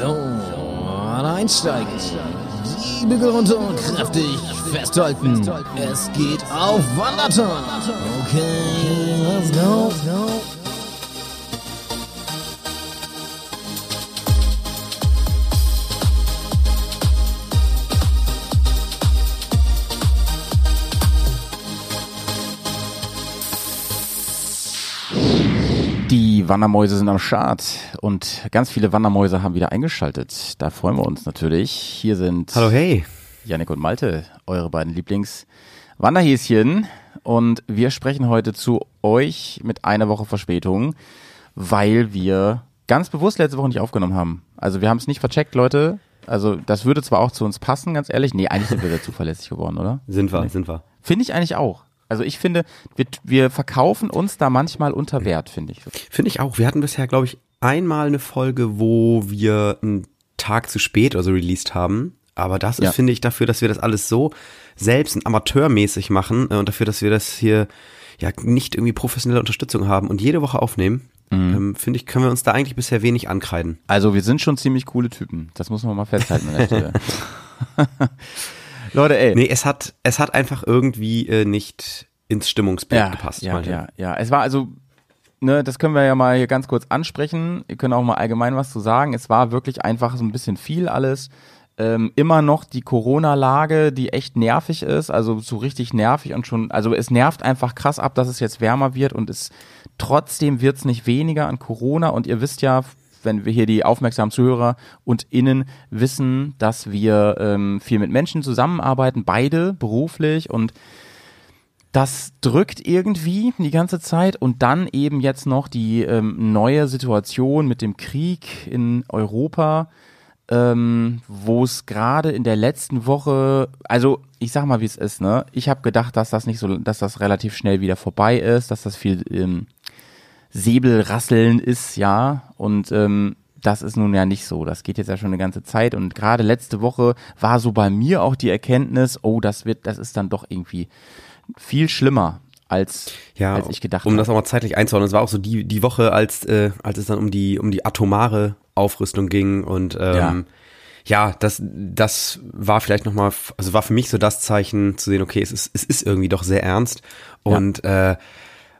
So, einsteigen. Die Bügel runter und kräftig festhalten. Es geht auf Wanderton. Okay, let's go. Wandermäuse sind am Start und ganz viele Wandermäuse haben wieder eingeschaltet. Da freuen wir uns natürlich. Hier sind Hallo, hey. Janik und Malte, eure beiden Lieblings-Wanderhäschen. Und wir sprechen heute zu euch mit einer Woche Verspätung, weil wir ganz bewusst letzte Woche nicht aufgenommen haben. Also wir haben es nicht vercheckt, Leute. Also das würde zwar auch zu uns passen, ganz ehrlich. Nee, eigentlich sind wir sehr zuverlässig geworden, oder? Sind wir, sind wir. Finde ich eigentlich auch. Also ich finde, wir, wir verkaufen uns da manchmal unter Wert, finde ich. Finde ich auch. Wir hatten bisher, glaube ich, einmal eine Folge, wo wir einen Tag zu spät oder so released haben. Aber das ist, Ja. finde ich, dafür, dass wir das alles so selbst und amateurmäßig machen äh, und dafür, dass wir das hier ja nicht irgendwie professionelle Unterstützung haben und jede Woche aufnehmen, ähm, finde ich, können wir uns da eigentlich bisher wenig ankreiden. Also wir sind schon ziemlich coole Typen. Das muss man mal festhalten an der Stelle. Leute, ey. Nee, es hat, es hat einfach irgendwie äh, nicht ins Stimmungsbild ja, gepasst. ja, ja, ja. Es war also, ne, das können wir ja mal hier ganz kurz ansprechen. Ihr könnt auch mal allgemein was zu sagen. Es war wirklich einfach so ein bisschen viel alles. Ähm, immer noch die Corona-Lage, die echt nervig ist, also so richtig nervig und schon, also es nervt einfach krass ab, dass es jetzt wärmer wird und es trotzdem wird es nicht weniger an Corona und ihr wisst ja, wenn wir hier die aufmerksamen Zuhörer und Innen wissen, dass wir ähm, viel mit Menschen zusammenarbeiten, beide beruflich und das drückt irgendwie die ganze Zeit und dann eben jetzt noch die ähm, neue Situation mit dem Krieg in Europa, ähm, wo es gerade in der letzten Woche, also ich sag mal, wie es ist, ne? Ich habe gedacht, dass das nicht so, dass das relativ schnell wieder vorbei ist, dass das viel ähm, Säbelrasseln ist, ja, und ähm, das ist nun ja nicht so. Das geht jetzt ja schon eine ganze Zeit und gerade letzte Woche war so bei mir auch die Erkenntnis, oh, das wird, das ist dann doch irgendwie viel schlimmer als, ja, als ich gedacht um habe. das auch mal zeitlich einzuordnen, es war auch so die, die Woche, als, äh, als es dann um die, um die atomare Aufrüstung ging und ähm, ja. das, das war vielleicht nochmal, also war für mich so das Zeichen zu sehen, okay, es ist, es ist irgendwie doch sehr ernst und, äh,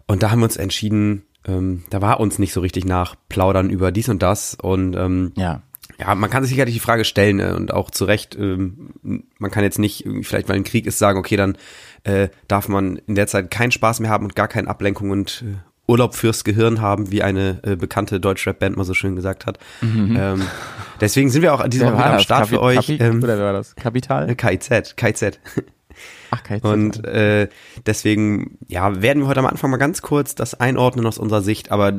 und da haben wir uns entschieden, ähm, da war uns nicht so richtig nach Plaudern über dies und das und ähm, Ja. ja, man kann sich sicherlich die Frage stellen äh, und auch zu Recht, ähm, man kann jetzt nicht, vielleicht weil ein Krieg ist, sagen, okay, dann äh, darf man in der Zeit keinen Spaß mehr haben und gar keine Ablenkung und äh, Urlaub fürs Gehirn haben, wie eine äh, bekannte Deutschrap-Band mal so schön gesagt hat. Ähm, deswegen sind wir auch diese Wer Woche am? Start Kapi- für euch. Kapi- Ähm, Oder wer war das? Kapital? KIZ, KIZ. Ach, kein Und äh, deswegen, ja, werden wir heute am Anfang mal ganz kurz das einordnen aus unserer Sicht, aber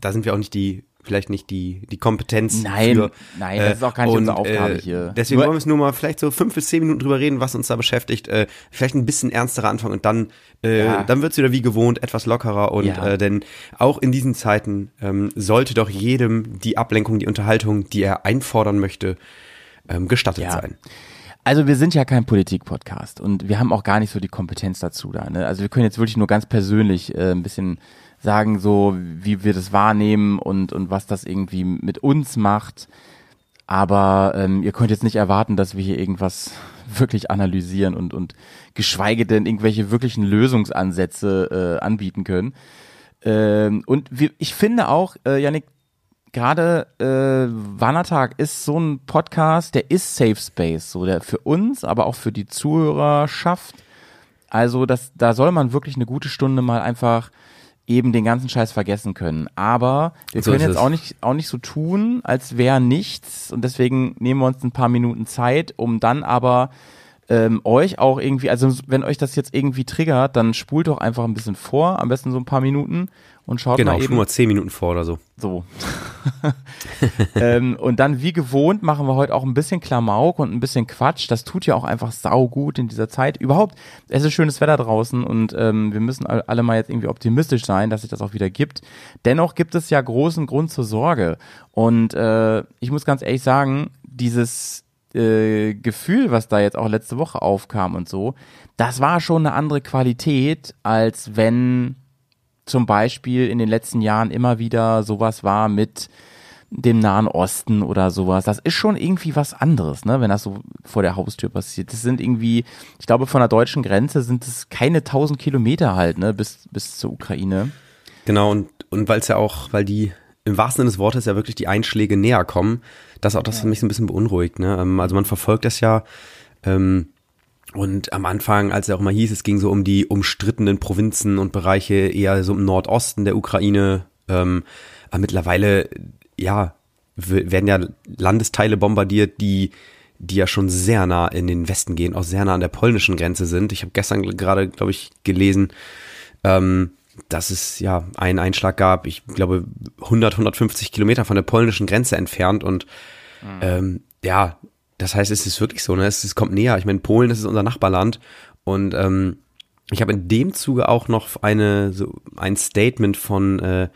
da sind wir auch nicht die, vielleicht nicht die, die Kompetenz Nein, für. nein, das ist auch gar nicht unsere Aufgabe hier. Deswegen Nur- wollen wir es nur mal vielleicht so fünf bis zehn Minuten drüber reden, was uns da beschäftigt. Äh, vielleicht ein bisschen ernsterer anfangen und dann, äh, Ja. dann wird's wieder wie gewohnt etwas lockerer und Ja. äh, denn auch in diesen Zeiten ähm, sollte doch jedem die Ablenkung, die Unterhaltung, die er einfordern möchte, ähm, gestattet Ja. sein. Also wir sind ja kein Politik-Podcast und wir haben auch gar nicht so die Kompetenz dazu da. Ne? Also wir können jetzt wirklich nur ganz persönlich äh, ein bisschen sagen, so wie wir das wahrnehmen und, und was das irgendwie mit uns macht. Aber ähm, ihr könnt jetzt nicht erwarten, dass wir hier irgendwas wirklich analysieren und, und geschweige denn irgendwelche wirklichen Lösungsansätze äh, anbieten können. Ähm, und wir, ich finde auch, äh, Janik, gerade äh, Wannertag ist so ein Podcast, der ist Safe Space, so der für uns, aber auch für die Zuhörerschaft. Also das, da soll man wirklich eine gute Stunde mal einfach eben den ganzen Scheiß vergessen können. Aber wir So können jetzt es. auch nicht, auch nicht so tun, als wäre nichts. Und deswegen nehmen wir uns ein paar Minuten Zeit, um dann aber ähm, euch auch irgendwie, also wenn euch das jetzt irgendwie triggert, dann spult doch einfach ein bisschen vor, am besten so ein paar Minuten und schaut Genau, mal eben schon mal zehn Minuten vor oder so. so. ähm, und dann wie gewohnt machen wir heute auch ein bisschen Klamauk und ein bisschen Quatsch. Das tut ja auch einfach saugut in dieser Zeit. Überhaupt, es ist schönes Wetter draußen und ähm, wir müssen all- alle mal jetzt irgendwie optimistisch sein, dass sich das auch wieder gibt. Dennoch gibt es ja großen Grund zur Sorge. Und äh, ich muss ganz ehrlich sagen, dieses äh, Gefühl, was da jetzt auch letzte Woche aufkam und so, das war schon eine andere Qualität, als wenn zum Beispiel in den letzten Jahren immer wieder sowas war mit dem Nahen Osten oder sowas. Das ist schon irgendwie was anderes, ne, wenn das so vor der Haustür passiert. Das sind irgendwie, ich glaube, von der deutschen Grenze sind es keine tausend Kilometer halt, ne, bis, bis zur Ukraine. Genau, und, und weil es ja auch, weil die im wahrsten Sinne des Wortes ja wirklich die Einschläge näher kommen, das auch das ja. mich so ein bisschen beunruhigt. Ne? Ähm, also man verfolgt das ja. Ähm, und am Anfang, als es auch mal hieß, es ging so um die umstrittenen Provinzen und Bereiche eher so im Nordosten der Ukraine. Ähm, aber mittlerweile, ja, werden ja Landesteile bombardiert, die die ja schon sehr nah in den Westen gehen, auch sehr nah an der polnischen Grenze sind. Ich habe gestern gerade, glaube ich, gelesen, ähm, dass es ja einen Einschlag gab, ich glaube 100, 150 Kilometer von der polnischen Grenze entfernt und mhm. ähm, ja, das heißt, es ist wirklich so, ne? Es, es kommt näher. Ich meine, Polen, das ist unser Nachbarland und ähm, ich habe in dem Zuge auch noch eine so ein Statement von äh,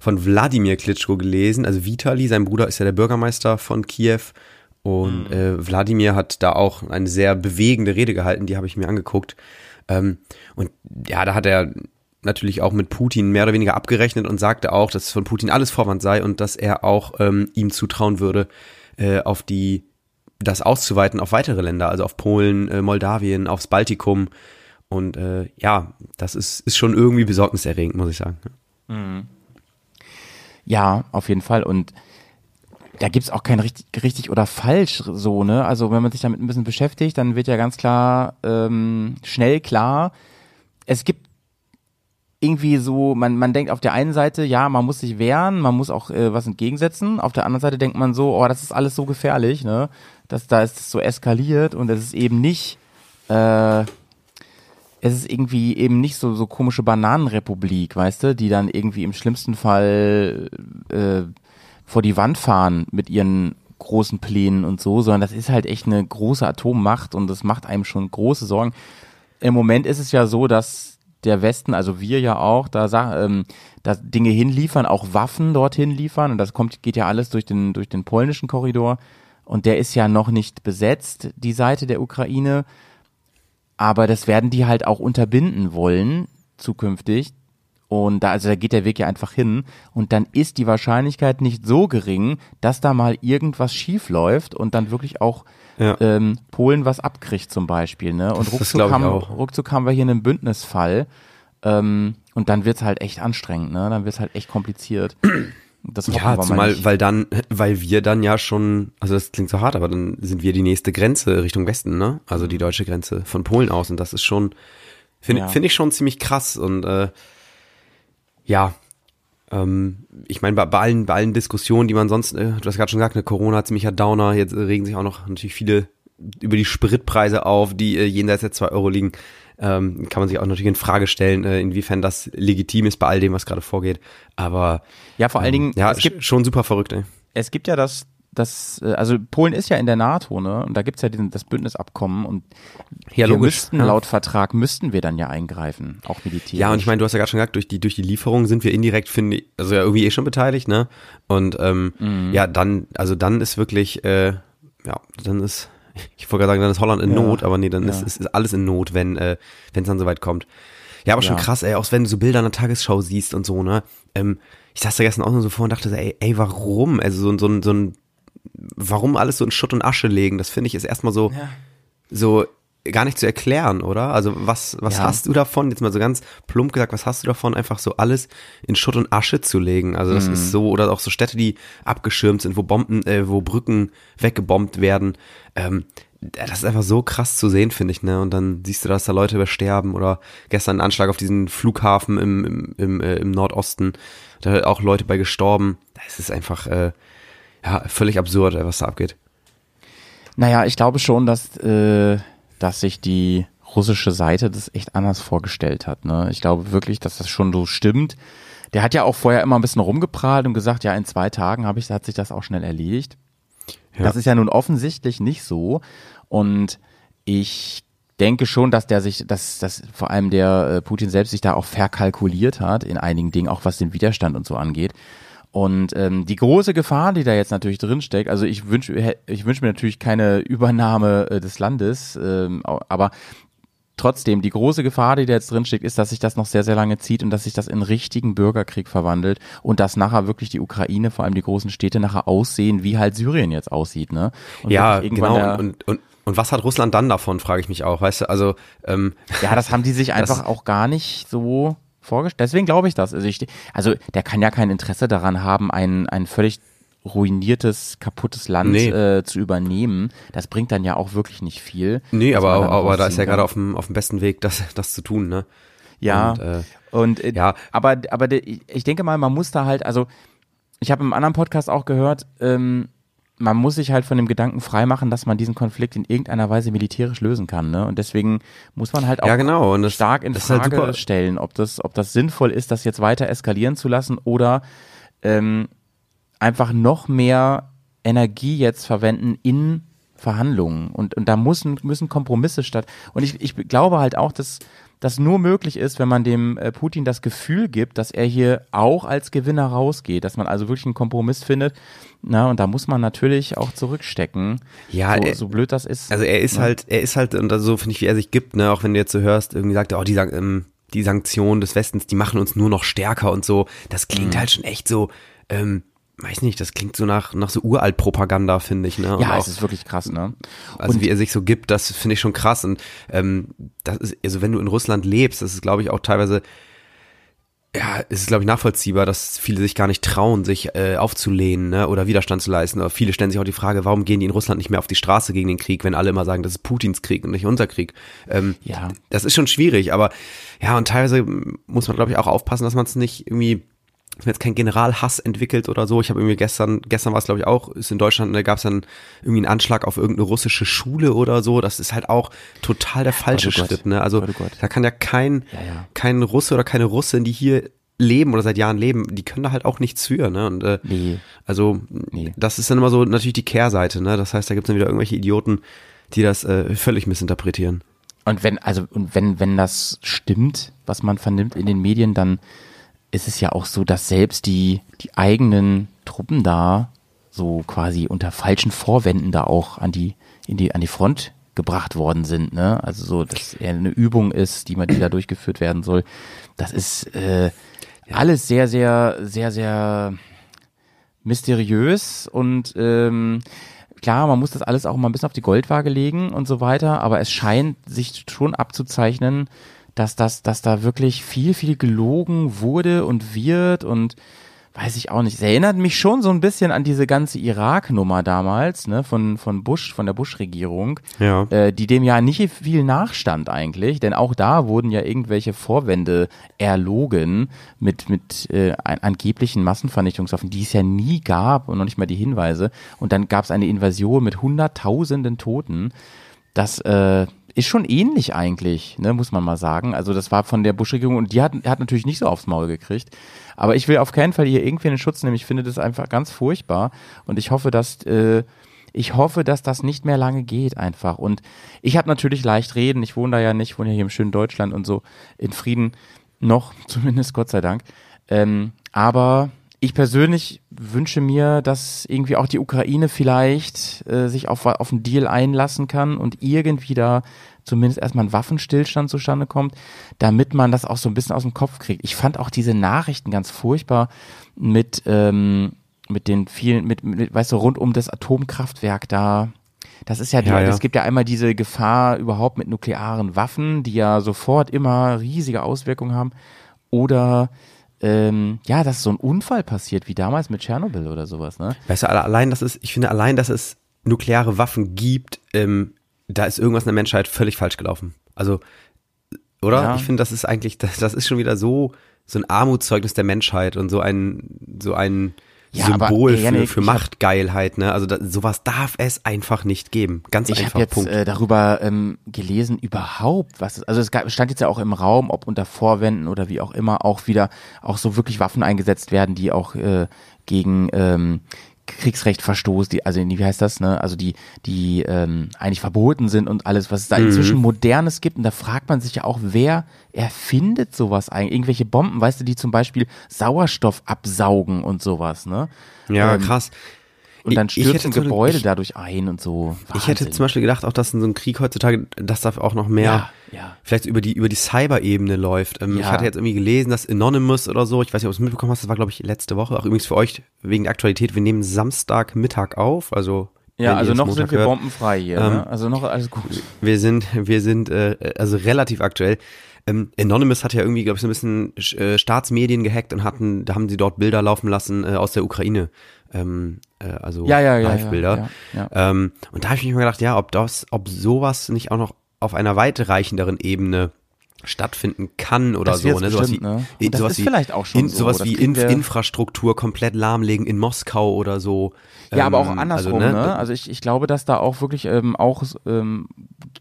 von Wladimir Klitschko gelesen. Also Vitali, sein Bruder ist ja der Bürgermeister von Kiew und mhm. äh, Wladimir hat da auch eine sehr bewegende Rede gehalten. Die habe ich mir angeguckt. Ähm, und ja, da hat er natürlich auch mit Putin mehr oder weniger abgerechnet und sagte auch, dass von Putin alles Vorwand sei und dass er auch ähm, ihm zutrauen würde, äh, auf die das auszuweiten auf weitere Länder, also auf Polen, äh, Moldawien, aufs Baltikum. Und äh, ja, das ist, ist schon irgendwie besorgniserregend, muss ich sagen. Mhm. Ja, auf jeden Fall. Und da gibt's auch kein richtig, richtig oder falsch so, ne? Also wenn man sich damit ein bisschen beschäftigt, dann wird ja ganz klar, ähm, schnell klar, es gibt irgendwie so, man, man denkt auf der einen Seite, ja, man muss sich wehren, man muss auch äh, was entgegensetzen. Auf der anderen Seite denkt man so, oh, das ist alles so gefährlich, ne? Dass da ist es so eskaliert und es ist eben nicht, äh, es ist irgendwie eben nicht so so komische Bananenrepublik, weißt du, die dann irgendwie im schlimmsten Fall äh, vor die Wand fahren mit ihren großen Plänen und so, sondern das ist halt echt eine große Atommacht und das macht einem schon große Sorgen. Im Moment ist es ja so, dass der Westen, also wir ja auch, da, ähm, da Dinge hinliefern, auch Waffen dorthin liefern und das kommt, geht ja alles durch den, durch den polnischen Korridor und der ist ja noch nicht besetzt, die Seite der Ukraine, aber das werden die halt auch unterbinden wollen, zukünftig. Und da, also da geht der Weg ja einfach hin. Und dann ist die Wahrscheinlichkeit nicht so gering, dass da mal irgendwas schief läuft und dann wirklich auch ja. ähm, Polen was abkriegt zum Beispiel. Ne? Und das, ruckzuck, das haben, ruckzuck haben wir hier einen Bündnisfall. Ähm, und dann wird's halt echt anstrengend, ne? Dann wird's halt echt kompliziert. Das ja, zumal, weil dann, weil wir dann ja schon, also das klingt so hart, aber dann sind wir die nächste Grenze Richtung Westen, ne? Also die deutsche Grenze von Polen aus. Und das ist schon, finde ja. finde ich schon ziemlich krass. Und äh, ja, ähm, ich meine, bei, bei, allen, bei allen Diskussionen, die man sonst, äh, du hast gerade schon gesagt, eine Corona ziemlicher Downer, jetzt regen sich auch noch natürlich viele über die Spritpreise auf, die äh, jenseits der zwei Euro liegen. Ähm, kann man sich auch natürlich in Frage stellen, äh, inwiefern das legitim ist bei all dem, was gerade vorgeht. Aber ja, vor allen Dingen, ähm, ja, es gibt schon super verrückt. Ey. Es gibt ja das das, äh, also Polen ist ja in der NATO, ne? Und da gibt's ja diesen, das Bündnisabkommen und ja, wir logisch. müssten, ja. laut Vertrag müssten wir dann ja eingreifen, auch militärisch. Ja, und ich meine, du hast ja gerade schon gesagt, durch die, durch die Lieferung sind wir indirekt, finde ich, also ja irgendwie eh schon beteiligt, ne? Und ähm, mhm. ja, dann, also dann ist wirklich, äh, ja, dann ist, ich wollte gerade sagen, dann ist Holland in ja. Not, aber nee, dann ist, ist, ist alles in Not, wenn äh, wenn es dann soweit kommt. Ja, aber schon krass, ey, auch wenn du so Bilder an der Tagesschau siehst und so, ne? Ähm, ich saß da gestern auch nur so vor und dachte, ey, ey, warum? Also so, so, so ein warum alles so in Schutt und Asche legen, das finde ich ist erstmal so, ja. so gar nicht zu erklären, oder? Also was, was ja. hast du davon, jetzt mal so ganz plump gesagt, was hast du davon, einfach so alles in Schutt und Asche zu legen? Also das mhm. ist so, oder auch so Städte, die abgeschirmt sind, wo Bomben, äh, wo Brücken weggebombt werden. Ähm, das ist einfach so krass zu sehen, finde ich, ne? Und dann siehst du, dass da Leute übersterben oder gestern ein Anschlag auf diesen Flughafen im, im, im, äh, im Nordosten, da auch Leute bei gestorben. Das ist einfach, äh, ja, völlig absurd, was da abgeht. Naja, ich glaube schon, dass, äh, dass sich die russische Seite das echt anders vorgestellt hat. Ne? Ich glaube wirklich, dass das schon so stimmt. Der hat ja auch vorher immer ein bisschen rumgeprahlt und gesagt, ja, in zwei Tagen habe ich, hat sich das auch schnell erledigt. Ja. Das ist ja nun offensichtlich nicht so. Und ich denke schon, dass der sich, dass, dass vor allem der äh, Putin selbst sich da auch verkalkuliert hat in einigen Dingen, auch was den Widerstand und so angeht. Und ähm, die große Gefahr, die da jetzt natürlich drinsteckt, also ich wünsche ich wünsch mir natürlich keine Übernahme äh, des Landes, ähm, aber trotzdem, die große Gefahr, die da jetzt drinsteckt, ist, dass sich das noch sehr, sehr lange zieht und dass sich das in richtigen Bürgerkrieg verwandelt und dass nachher wirklich die Ukraine, vor allem die großen Städte, nachher aussehen, wie halt Syrien jetzt aussieht, ne? Und ja, genau. Und, und, und was hat Russland dann davon, frage ich mich auch, weißt du, also ähm, Ja, das haben die sich einfach auch gar nicht so vorgestellt. Deswegen glaube ich das. Also, ich, also der kann ja kein Interesse daran haben, ein, ein völlig ruiniertes, kaputtes Land nee. äh, zu übernehmen, das bringt dann ja auch wirklich nicht viel. Nee, aber, aber da ist ja gerade auf dem, auf dem besten Weg, das, das zu tun, ne? Ja, und, äh, und äh, ja. aber, aber ich denke mal, man muss da halt, also ich habe im anderen Podcast auch gehört, ähm, man muss sich halt von dem Gedanken freimachen, dass man diesen Konflikt in irgendeiner Weise militärisch lösen kann. Ne? Und deswegen muss man halt auch ja, genau. das, stark in halt Frage halt stellen, ob das, ob das sinnvoll ist, das jetzt weiter eskalieren zu lassen oder ähm, einfach noch mehr Energie jetzt verwenden in Verhandlungen. Und, und da müssen, müssen Kompromisse statt. Und ich, ich glaube halt auch, dass das nur möglich ist, wenn man dem äh, Putin das Gefühl gibt, dass er hier auch als Gewinner rausgeht, dass man also wirklich einen Kompromiss findet. Na, und da muss man natürlich auch zurückstecken. Ja, so, er, so blöd das ist. Also er ist ne? halt, er ist halt, und so finde ich, wie er sich gibt, ne, auch wenn du jetzt so hörst, irgendwie sagt er, oh, die sagen, ähm, die Sanktionen des Westens, die machen uns nur noch stärker und so. Das klingt mhm. halt schon echt so, ähm, weiß nicht, das klingt so nach, nach so Uralt-Propaganda, finde ich. Ne? Und ja, auch, es ist wirklich krass, ne? Also und wie er sich so gibt, das finde ich schon krass. Und ähm, das ist, also wenn du in Russland lebst, das ist, glaube ich, auch teilweise, ja, es ist, glaube ich, nachvollziehbar, dass viele sich gar nicht trauen, sich äh, aufzulehnen ne? oder Widerstand zu leisten. Aber viele stellen sich auch die Frage, warum gehen die in Russland nicht mehr auf die Straße gegen den Krieg, wenn alle immer sagen, das ist Putins Krieg und nicht unser Krieg. Ähm, ja. Das ist schon schwierig, aber ja, und teilweise muss man, glaube ich, auch aufpassen, dass man es nicht irgendwie jetzt kein Generalhass entwickelt oder so. Ich habe irgendwie gestern, gestern war es glaube ich auch, ist in Deutschland, da gab es dann irgendwie einen Anschlag auf irgendeine russische Schule oder so. Das ist halt auch total der falsche oh Schritt. Ne? Also oh da kann ja kein, ja, ja. kein Russe oder keine Russin, die hier leben oder seit Jahren leben, die können da halt auch nichts für, ne? Und äh, nee. also nee. das ist dann immer so natürlich die Kehrseite, ne? Das heißt, da gibt's dann wieder irgendwelche Idioten, die das äh, völlig missinterpretieren. Und wenn, also, und wenn, wenn das stimmt, was man vernimmt in den Medien, dann ist es ja auch so, dass selbst die, die eigenen Truppen da so quasi unter falschen Vorwänden da auch an die, in die, an die Front gebracht worden sind, ne? Also so, dass er eine Übung ist, die man, die da durchgeführt werden soll. Das ist äh, alles sehr, sehr, sehr, sehr mysteriös und ähm, klar, man muss das alles auch mal ein bisschen auf die Goldwaage legen und so weiter, aber es scheint sich schon abzuzeichnen, dass das, dass da wirklich viel, viel gelogen wurde und wird und weiß ich auch nicht. Es erinnert mich schon so ein bisschen an diese ganze Irak-Nummer damals, ne, von, von Bush, von der Bush-Regierung, ja. äh, die dem ja nicht viel nachstand eigentlich, denn auch da wurden ja irgendwelche Vorwände erlogen mit, mit äh, angeblichen Massenvernichtungswaffen, die es ja nie gab und noch nicht mal die Hinweise. Und dann gab es eine Invasion mit hunderttausenden Toten. Das, äh, ist schon ähnlich eigentlich, ne, muss man mal sagen. Also das war von der Bush-Regierung und die hat, hat natürlich nicht so aufs Maul gekriegt. Aber ich will auf keinen Fall hier irgendwie einen Schutz nehmen. Ich finde das einfach ganz furchtbar und ich hoffe, dass äh, ich hoffe, dass das nicht mehr lange geht einfach. Und ich habe natürlich leicht reden. Ich wohne da ja nicht, wohne ja hier im schönen Deutschland und so in Frieden noch, zumindest Gott sei Dank. Ähm, aber ich persönlich wünsche mir, dass irgendwie auch die Ukraine vielleicht äh, sich auf, auf einen Deal einlassen kann und irgendwie da zumindest erstmal ein Waffenstillstand zustande kommt, damit man das auch so ein bisschen aus dem Kopf kriegt. Ich fand auch diese Nachrichten ganz furchtbar mit, ähm, mit den vielen, mit, mit, weißt du, rund um das Atomkraftwerk da. Das ist ja, die, ja, ja. es gibt ja einmal diese Gefahr überhaupt mit nuklearen Waffen, die ja sofort immer riesige Auswirkungen haben. Oder ähm, ja, dass so ein Unfall passiert, wie damals mit Tschernobyl oder sowas, ne? Weißt du, allein, dass es, ich finde, allein, dass es nukleare Waffen gibt, ähm, da ist irgendwas in der Menschheit völlig falsch gelaufen. Also, oder? Ja. Ich finde, das ist eigentlich, das, das ist schon wieder so, so ein Armutszeugnis der Menschheit und so ein, so ein, ja, Symbol aber, für, für Machtgeilheit, ne? Also da, sowas darf es einfach nicht geben. Ganz ich einfach. Ich habe jetzt äh, darüber ähm, gelesen, überhaupt, was also es gab, stand jetzt ja auch im Raum, ob unter Vorwänden oder wie auch immer auch wieder auch so wirklich Waffen eingesetzt werden, die auch äh, gegen ähm, Kriegsrecht verstoßt, die, also wie heißt das, ne? Also die, die ähm, eigentlich verboten sind und alles, was es da mhm. inzwischen Modernes gibt. Und da fragt man sich ja auch, wer erfindet sowas eigentlich? Irgendwelche Bomben, weißt du, die zum Beispiel Sauerstoff absaugen und sowas, ne? Ja, ähm, krass. Und dann Ich- ich stürzen hätte so- Gebäude ich- dadurch ein und so. Ich hätte Wahnsinn. zum Beispiel gedacht, auch dass in so einem Krieg heutzutage, dass da auch noch mehr, Ja, ja. vielleicht über die über die Cyber-Ebene läuft. Ähm, Ich Ja. hatte jetzt irgendwie gelesen, dass Anonymous oder so, ich weiß nicht, ob du es mitbekommen hast, das war glaube ich letzte Woche, auch übrigens für euch wegen der Aktualität, wir nehmen Samstagmittag auf, also Ja, also noch Montag sind wir hört. bombenfrei hier. Ähm, ne? Also noch alles gut. Wir sind, wir sind äh, also relativ aktuell. Ähm, Anonymous hat ja irgendwie, glaube ich, so ein bisschen äh, Staatsmedien gehackt und hatten, da haben sie dort Bilder laufen lassen äh, aus der Ukraine. Ähm, äh, also Ja, ja, ja, Live-Bilder. Ähm, und da habe ich mich mal gedacht, ja, ob das, ob sowas nicht auch noch auf einer weitreichenderen Ebene stattfinden kann oder Das so, ne? Sowas bestimmt, wie, ne? das sowas ist wie, vielleicht auch schon in, so. sowas wie Inf Infrastruktur komplett lahmlegen in Moskau oder so. Ja, aber auch Ähm, andersrum, also, ne? Also ich, ich glaube, dass da auch wirklich ähm, auch ähm,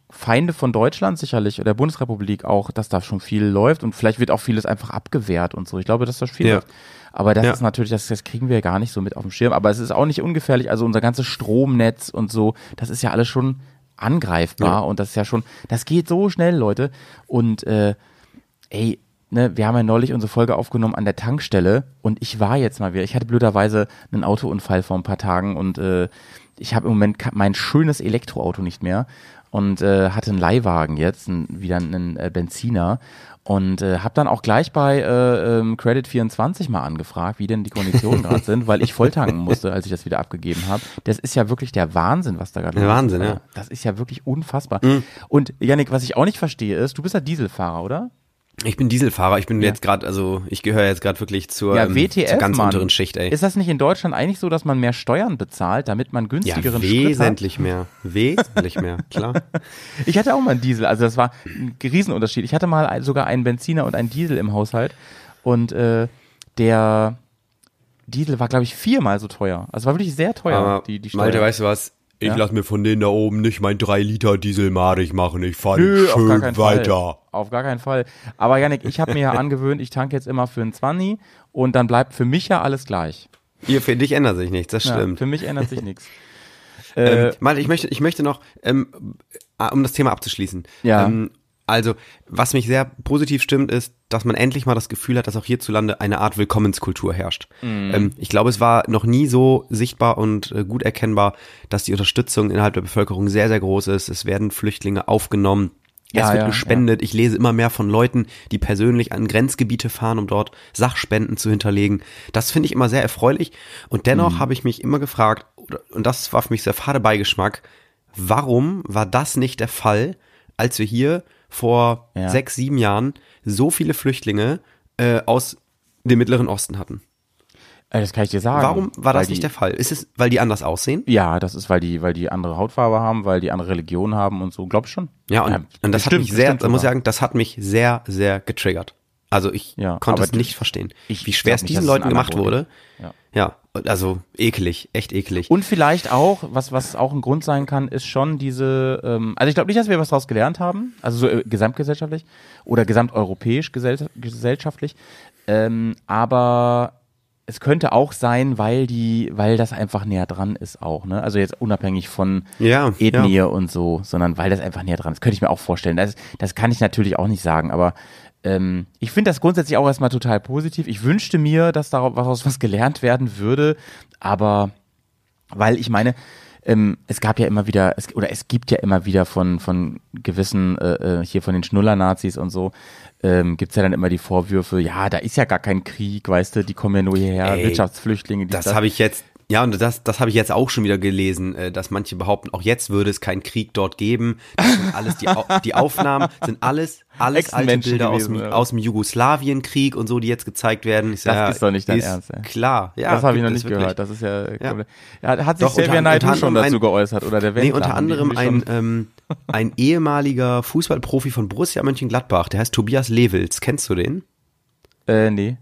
Feinde von Deutschland sicherlich oder der Bundesrepublik auch, dass da schon viel läuft und vielleicht wird auch vieles einfach abgewehrt und so. Ich glaube, dass das viel Ja. läuft. Aber das Ja. ist natürlich, das, das kriegen wir gar nicht so mit auf dem Schirm. Aber es ist auch nicht ungefährlich. Also unser ganzes Stromnetz und so, das ist ja alles schon angreifbar Ja. und das ist ja schon, das geht so schnell, Leute. Und äh, ey, ne, wir haben ja neulich unsere Folge aufgenommen an der Tankstelle und ich war jetzt mal wieder, ich hatte blöderweise einen Autounfall vor ein paar Tagen und äh, ich habe im Moment mein schönes Elektroauto nicht mehr und äh, hatte einen Leihwagen jetzt, ein, wieder einen äh, Benziner und äh, habe dann auch gleich bei äh, ähm, Credit24 mal angefragt, wie denn die Konditionen gerade sind, weil ich volltanken musste, als ich das wieder abgegeben habe. Das ist ja wirklich der Wahnsinn, was da gerade Der ist. Wahnsinn, ja. Das ist ja wirklich unfassbar. Und Janik, was ich auch nicht verstehe ist, du bist ja Dieselfahrer, oder? Ich bin Dieselfahrer, ich bin jetzt gerade, also ich gehöre jetzt gerade wirklich zur, Ja, ähm, WTF, zur ganz Mann. unteren Schicht, ey. Ist das nicht in Deutschland eigentlich so, dass man mehr Steuern bezahlt, damit man ja, günstigeren Sprit hat? wesentlich mehr. Wesentlich mehr, klar. Ich hatte auch mal einen Diesel, also das war ein Riesenunterschied. Ich hatte mal sogar einen Benziner und einen Diesel im Haushalt und äh, der Diesel war, glaube ich, viermal so teuer. Also war wirklich sehr teuer, Aber die, die Steuer. Malte, weißt du was? Ich Ja? lass mir von denen da oben nicht mein 3 Liter Diesel madig machen. Ich fahre Nö, auf gar schön weiter. Fall. Auf gar keinen Fall. Aber Janik, ich habe mir ja angewöhnt, ich tanke jetzt immer für einen 20 und dann bleibt für mich ja alles gleich. Hier, für dich ändert sich nichts, das Ja, stimmt. für mich ändert sich nichts. Äh, Ähm, ich möchte, ich möchte noch, ähm, äh, um das Thema abzuschließen. Ja. Ähm, also, was mich sehr positiv stimmt, ist, dass man endlich mal das Gefühl hat, dass auch hierzulande eine Art Willkommenskultur herrscht. Mhm. Ähm, ich glaube, es war noch nie so sichtbar und äh, gut erkennbar, dass die Unterstützung innerhalb der Bevölkerung sehr, sehr groß ist. Es werden Flüchtlinge aufgenommen. Ja, es wird ja, gespendet. Ich lese immer mehr von Leuten, die persönlich an Grenzgebiete fahren, um dort Sachspenden zu hinterlegen. Das finde ich immer sehr erfreulich. Und dennoch Mhm. habe ich mich immer gefragt, und das war für mich sehr fade Beigeschmack, warum war das nicht der Fall, als wir hier vor Ja. sechs, sieben Jahren so viele Flüchtlinge äh, aus dem Mittleren Osten hatten? äh, das kann ich dir sagen. Warum war das nicht die, der Fall? Ist es, weil die anders aussehen? Ja, das ist, weil die, weil die andere Hautfarbe haben, weil die andere Religion haben und so, glaub ich schon. Ja, und, und das hat bestimmt, mich sehr, da muss ich sagen, das hat mich sehr, sehr getriggert. Also ich Ja, konnte es nicht verstehen, wie schwer es diesen Leuten gemacht wurde. Grund Ja, also ekelig, echt eklig. Und vielleicht auch, was, was auch ein Grund sein kann, ist schon diese, ähm, also ich glaube nicht, dass wir was daraus gelernt haben, also so äh, gesamtgesellschaftlich oder gesamteuropäisch gesell gesellschaftlich, ähm, aber es könnte auch sein, weil die, weil das einfach näher dran ist auch, ne? Also jetzt unabhängig von Ja, Ethnie ja. und so, sondern weil das einfach näher dran ist. Könnte ich mir auch vorstellen. Das, das kann ich natürlich auch nicht sagen, aber ähm, ich finde das grundsätzlich auch erstmal total positiv. Ich wünschte mir, dass daraus was gelernt werden würde, aber weil ich meine, ähm, es gab ja immer wieder, es, oder es gibt ja immer wieder von, von gewissen, äh, äh, hier von den Schnuller-Nazis und so, ähm, gibt's ja dann immer die Vorwürfe, ja, da ist ja gar kein Krieg, weißt du, die kommen ja nur hierher, Ey, Wirtschaftsflüchtlinge. dies, Das habe ich jetzt, ja, und das, das habe ich jetzt auch schon wieder gelesen, äh, dass manche behaupten, auch jetzt würde es keinen Krieg dort geben. Das sind alles, die, die Aufnahmen sind alles, alles alte Bilder aus, gewesen, dem, ja. aus dem Jugoslawienkrieg und so, die jetzt gezeigt werden. Ich sag, Das ja, ist doch nicht dein Ernst, ey. Klar, ja. das habe ich noch nicht wirklich. gehört. Das ist ja, Ja. ja hat sich Doch, Xavier unter- Naidoo unter schon dazu ein- geäußert oder der Nee, Wendler, unter haben die anderem ein, ähm, ein ehemaliger Fußballprofi von Borussia Mönchengladbach, der heißt Tobias Lewels. Kennst du den? äh, nee.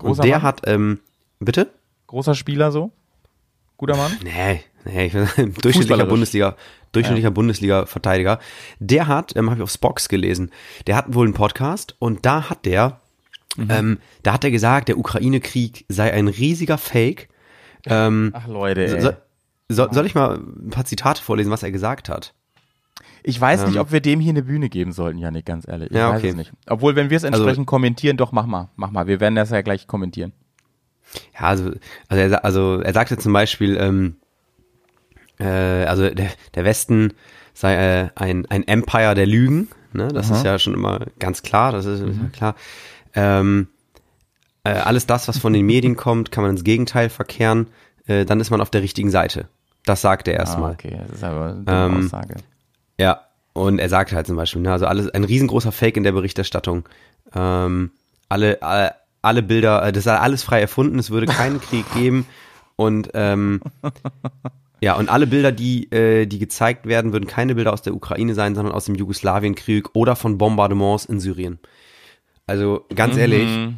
Großer und der Mann? hat, ähm, bitte? Großer Spieler so? Guter Mann? Nee, nee, ich bin durchschnittlicher. Bundesliga, durchschnittlicher Bundesliga-Verteidiger. Der hat, ähm, habe ich auf Spox gelesen, der hat wohl einen Podcast und da hat der, Mhm. ähm, da hat er gesagt, der Ukraine-Krieg sei ein riesiger Fake. Ähm, Ach Leute, ey. so, soll, ich mal ein paar Zitate vorlesen, was er gesagt hat? Ich weiß nicht, Ähm, ob wir dem hier eine Bühne geben sollten, Janik, ganz ehrlich. Ich Ja, weiß okay. es nicht. Obwohl, wenn wir es Also- entsprechend kommentieren, doch, mach mal, mach mal. Wir werden das ja gleich kommentieren. Ja, also, also, er, also er sagte zum Beispiel, ähm, äh, also der, der Westen sei äh, ein, ein Empire der Lügen, ne? Das Aha. ist ja schon immer ganz klar, das ist mhm. klar. Ähm, äh, alles das, was von den Medien kommt, kann man ins Gegenteil verkehren, äh, dann ist man auf der richtigen Seite. Das sagt er erstmal. Ah, okay, das ist aber eine ähm, Aussage. Ja, und er sagt halt zum Beispiel, ne, also alles ein riesengroßer Fake in der Berichterstattung. Ähm, alle, alle, alle Bilder, äh, das sei alles frei erfunden, es würde keinen Krieg geben. Und ähm, ja, und alle Bilder, die, äh, die gezeigt werden, würden keine Bilder aus der Ukraine sein, sondern aus dem Jugoslawienkrieg oder von Bombardements in Syrien. Also ganz mhm. ehrlich.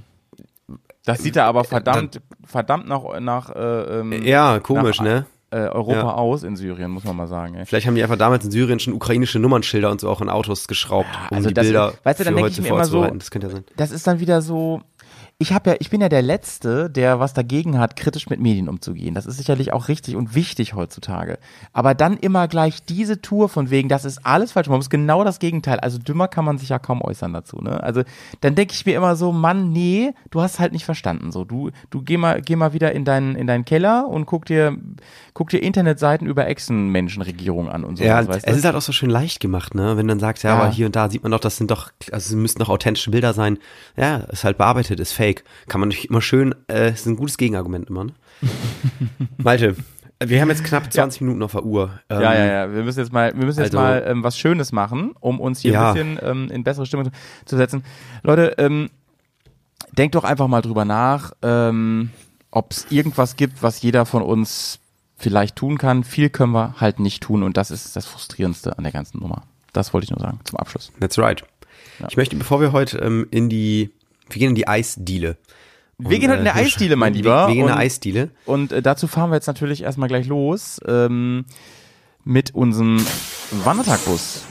Das sieht er aber verdammt, das, verdammt nach, nach äh, ähm, Ja, komisch, nach, ne? Äh, Europa ja. aus in Syrien, muss man mal sagen. Ey. Vielleicht haben die einfach damals in Syrien schon ukrainische Nummernschilder und so auch in Autos geschraubt, ja, also um die das, Bilder weißt du, dann denke ich mir immer so, das könnte ja sein. Das ist dann wieder so, ich habe ja, ich bin ja der Letzte, der was dagegen hat, kritisch mit Medien umzugehen. Das ist sicherlich auch richtig und wichtig heutzutage. Aber dann immer gleich diese Tour von wegen, das ist alles falsch. Man muss genau das Gegenteil. Also dümmer kann man sich ja kaum äußern dazu. Ne? Also dann denke ich mir immer so, Mann, nee, du hast halt nicht verstanden. So, du, du geh mal, geh mal wieder in deinen, in deinen Keller und guck dir, guck dir Internetseiten über Echsenmenschenregierungen an und so. Ja, weißt es ist halt auch so schön leicht gemacht, ne? Wenn du dann sagst, ja, ja, aber hier und da sieht man doch, das sind doch, also es müssten doch authentische Bilder sein. Ja, ist halt bearbeitet, ist fake. Kann man nicht immer schön, äh, ist ein gutes Gegenargument immer, ne? Malte, wir haben jetzt knapp 20 ja. Minuten auf der Uhr. Ähm, ja, ja, ja. Wir müssen jetzt mal, wir müssen jetzt also, mal ähm, was Schönes machen, um uns hier ja. ein bisschen ähm, in bessere Stimmung zu setzen. Leute, ähm, denkt doch einfach mal drüber nach, ähm, ob es irgendwas gibt, was jeder von uns vielleicht tun kann. Viel können wir halt nicht tun und das ist das Frustrierendste an der ganzen Nummer. Das wollte ich nur sagen zum Abschluss. That's right. Ja. Ich möchte, bevor wir heute ähm, in die, wir gehen in die Eisdiele. Wir gehen heute in der äh, Eisdiele, mein Lieber. Wir, wir gehen in der Eisdiele. Und äh, dazu fahren wir jetzt natürlich erstmal gleich los ähm, mit unserem Wandertagbus.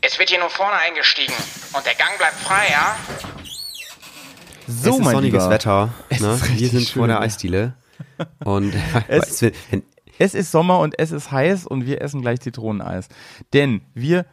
Es wird hier nur vorne eingestiegen und der Gang bleibt frei, ja? So, es ist sonniges Lieber. Wetter. Ne? Wir sind schön, vor der Eisdiele. Und es, es ist Sommer und es ist heiß und wir essen gleich Zitroneneis. Denn wir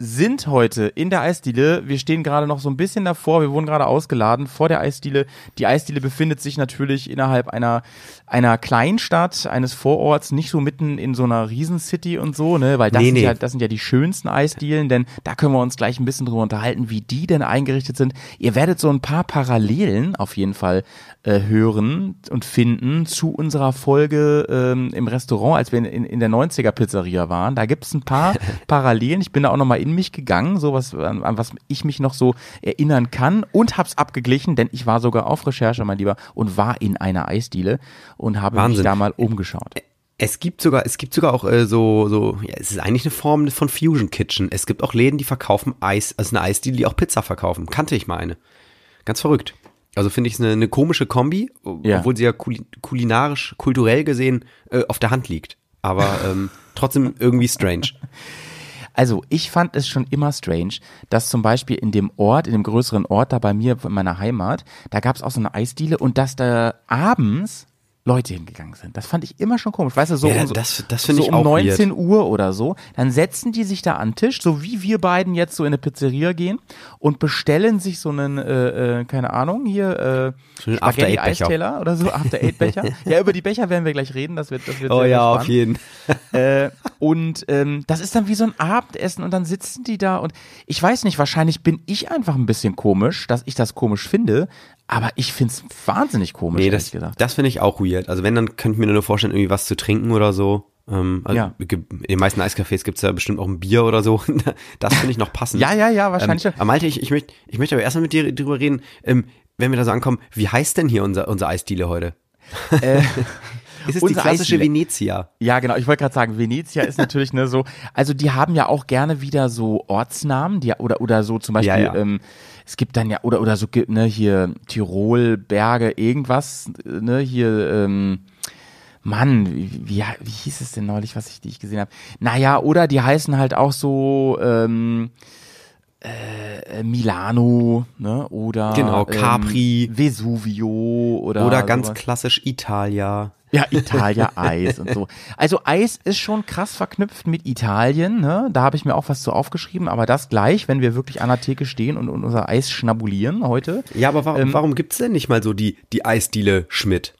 sind heute in der Eisdiele. Wir stehen gerade noch so ein bisschen davor. Wir wurden gerade ausgeladen vor der Eisdiele. Die Eisdiele befindet sich natürlich innerhalb einer, einer Kleinstadt, eines Vororts, nicht so mitten in so einer Riesencity und so, ne, weil das, nee, sind, nee. Ja, das sind ja die schönsten Eisdielen, denn da können wir uns gleich ein bisschen drüber unterhalten, wie die denn eingerichtet sind. Ihr werdet so ein paar Parallelen auf jeden Fall äh, hören und finden zu unserer Folge ähm, im Restaurant, als wir in, in, der 90er Pizzeria waren. Da gibt es ein paar Parallelen. Ich bin da auch nochmal in mich gegangen, so was, an, an was ich mich noch so erinnern kann und hab's abgeglichen, denn ich war sogar auf Recherche, mein Lieber, und war in einer Eisdiele und habe Wahnsinn. mich da mal umgeschaut. Es gibt sogar, es gibt sogar auch äh, so, so, ja, es ist eigentlich eine Form von Fusion Kitchen. Es gibt auch Läden, die verkaufen Eis, also eine Eisdiele, die auch Pizza verkaufen. Kannte ich mal eine. Ganz verrückt. Also finde ich es eine, eine komische Kombi, ja. obwohl sie ja kulinarisch, kulturell gesehen äh, auf der Hand liegt. Aber ähm, trotzdem irgendwie strange. Also ich fand es schon immer strange, dass zum Beispiel in dem Ort, in dem größeren Ort da bei mir in meiner Heimat, da gab es auch so eine Eisdiele und dass da abends Leute hingegangen sind. Das fand ich immer schon komisch. Weißt du, so, ja, um, das, das so ich um auch 19 weird. Uhr oder so, dann setzen die sich da an den Tisch, so wie wir beiden jetzt so in eine Pizzeria gehen und bestellen sich so einen, äh, äh, keine Ahnung, hier äh, Spaghetti-Eisteller oder so, After-Eight-Becher. ja, über die Becher werden wir gleich reden, das wird, das wird Oh ja, spannend. auf jeden. äh, und ähm, das ist dann wie so ein Abendessen und dann sitzen die da und ich weiß nicht, wahrscheinlich bin ich einfach ein bisschen komisch, dass ich das komisch finde, aber ich find's wahnsinnig komisch, nee, das. Das finde ich auch weird. Also wenn, dann könnte ich mir nur vorstellen, irgendwie was zu trinken oder so. Ähm, also ja. In den meisten Eiscafés gibt's ja bestimmt auch ein Bier oder so. das finde ich noch passend. ja, ja, ja, wahrscheinlich. Ähm, aber Malte, ich, ich, möchte, ich möchte aber erstmal mit dir drüber reden, ähm, wenn wir da so ankommen, wie heißt denn hier unser, unser Eisdiele heute? Äh, ist es die klassische Eisdiele. Venezia? Ja, genau. Ich wollte gerade sagen, Venezia ist natürlich ne so. Also die haben ja auch gerne wieder so Ortsnamen, die oder oder so zum Beispiel. Ja, ja. Ähm, es gibt dann ja, oder, oder so, ne, hier Tirol, Berge, irgendwas, ne, hier, ähm, Mann, wie, wie, wie hieß es denn neulich, was ich, die ich gesehen habe? Naja, oder die heißen halt auch so, ähm, äh, Milano, ne? Oder genau Capri, ähm, Vesuvio oder oder ganz sowas. klassisch Italia. Ja, Italia Eis und so. Also Eis ist schon krass verknüpft mit Italien, ne? Da habe ich mir auch was zu aufgeschrieben, aber das gleich, wenn wir wirklich an der Theke stehen und, und unser Eis schnabulieren heute. Ja, aber warum, Ähm, warum gibt's denn nicht mal so die, die Eisdiele Schmidt?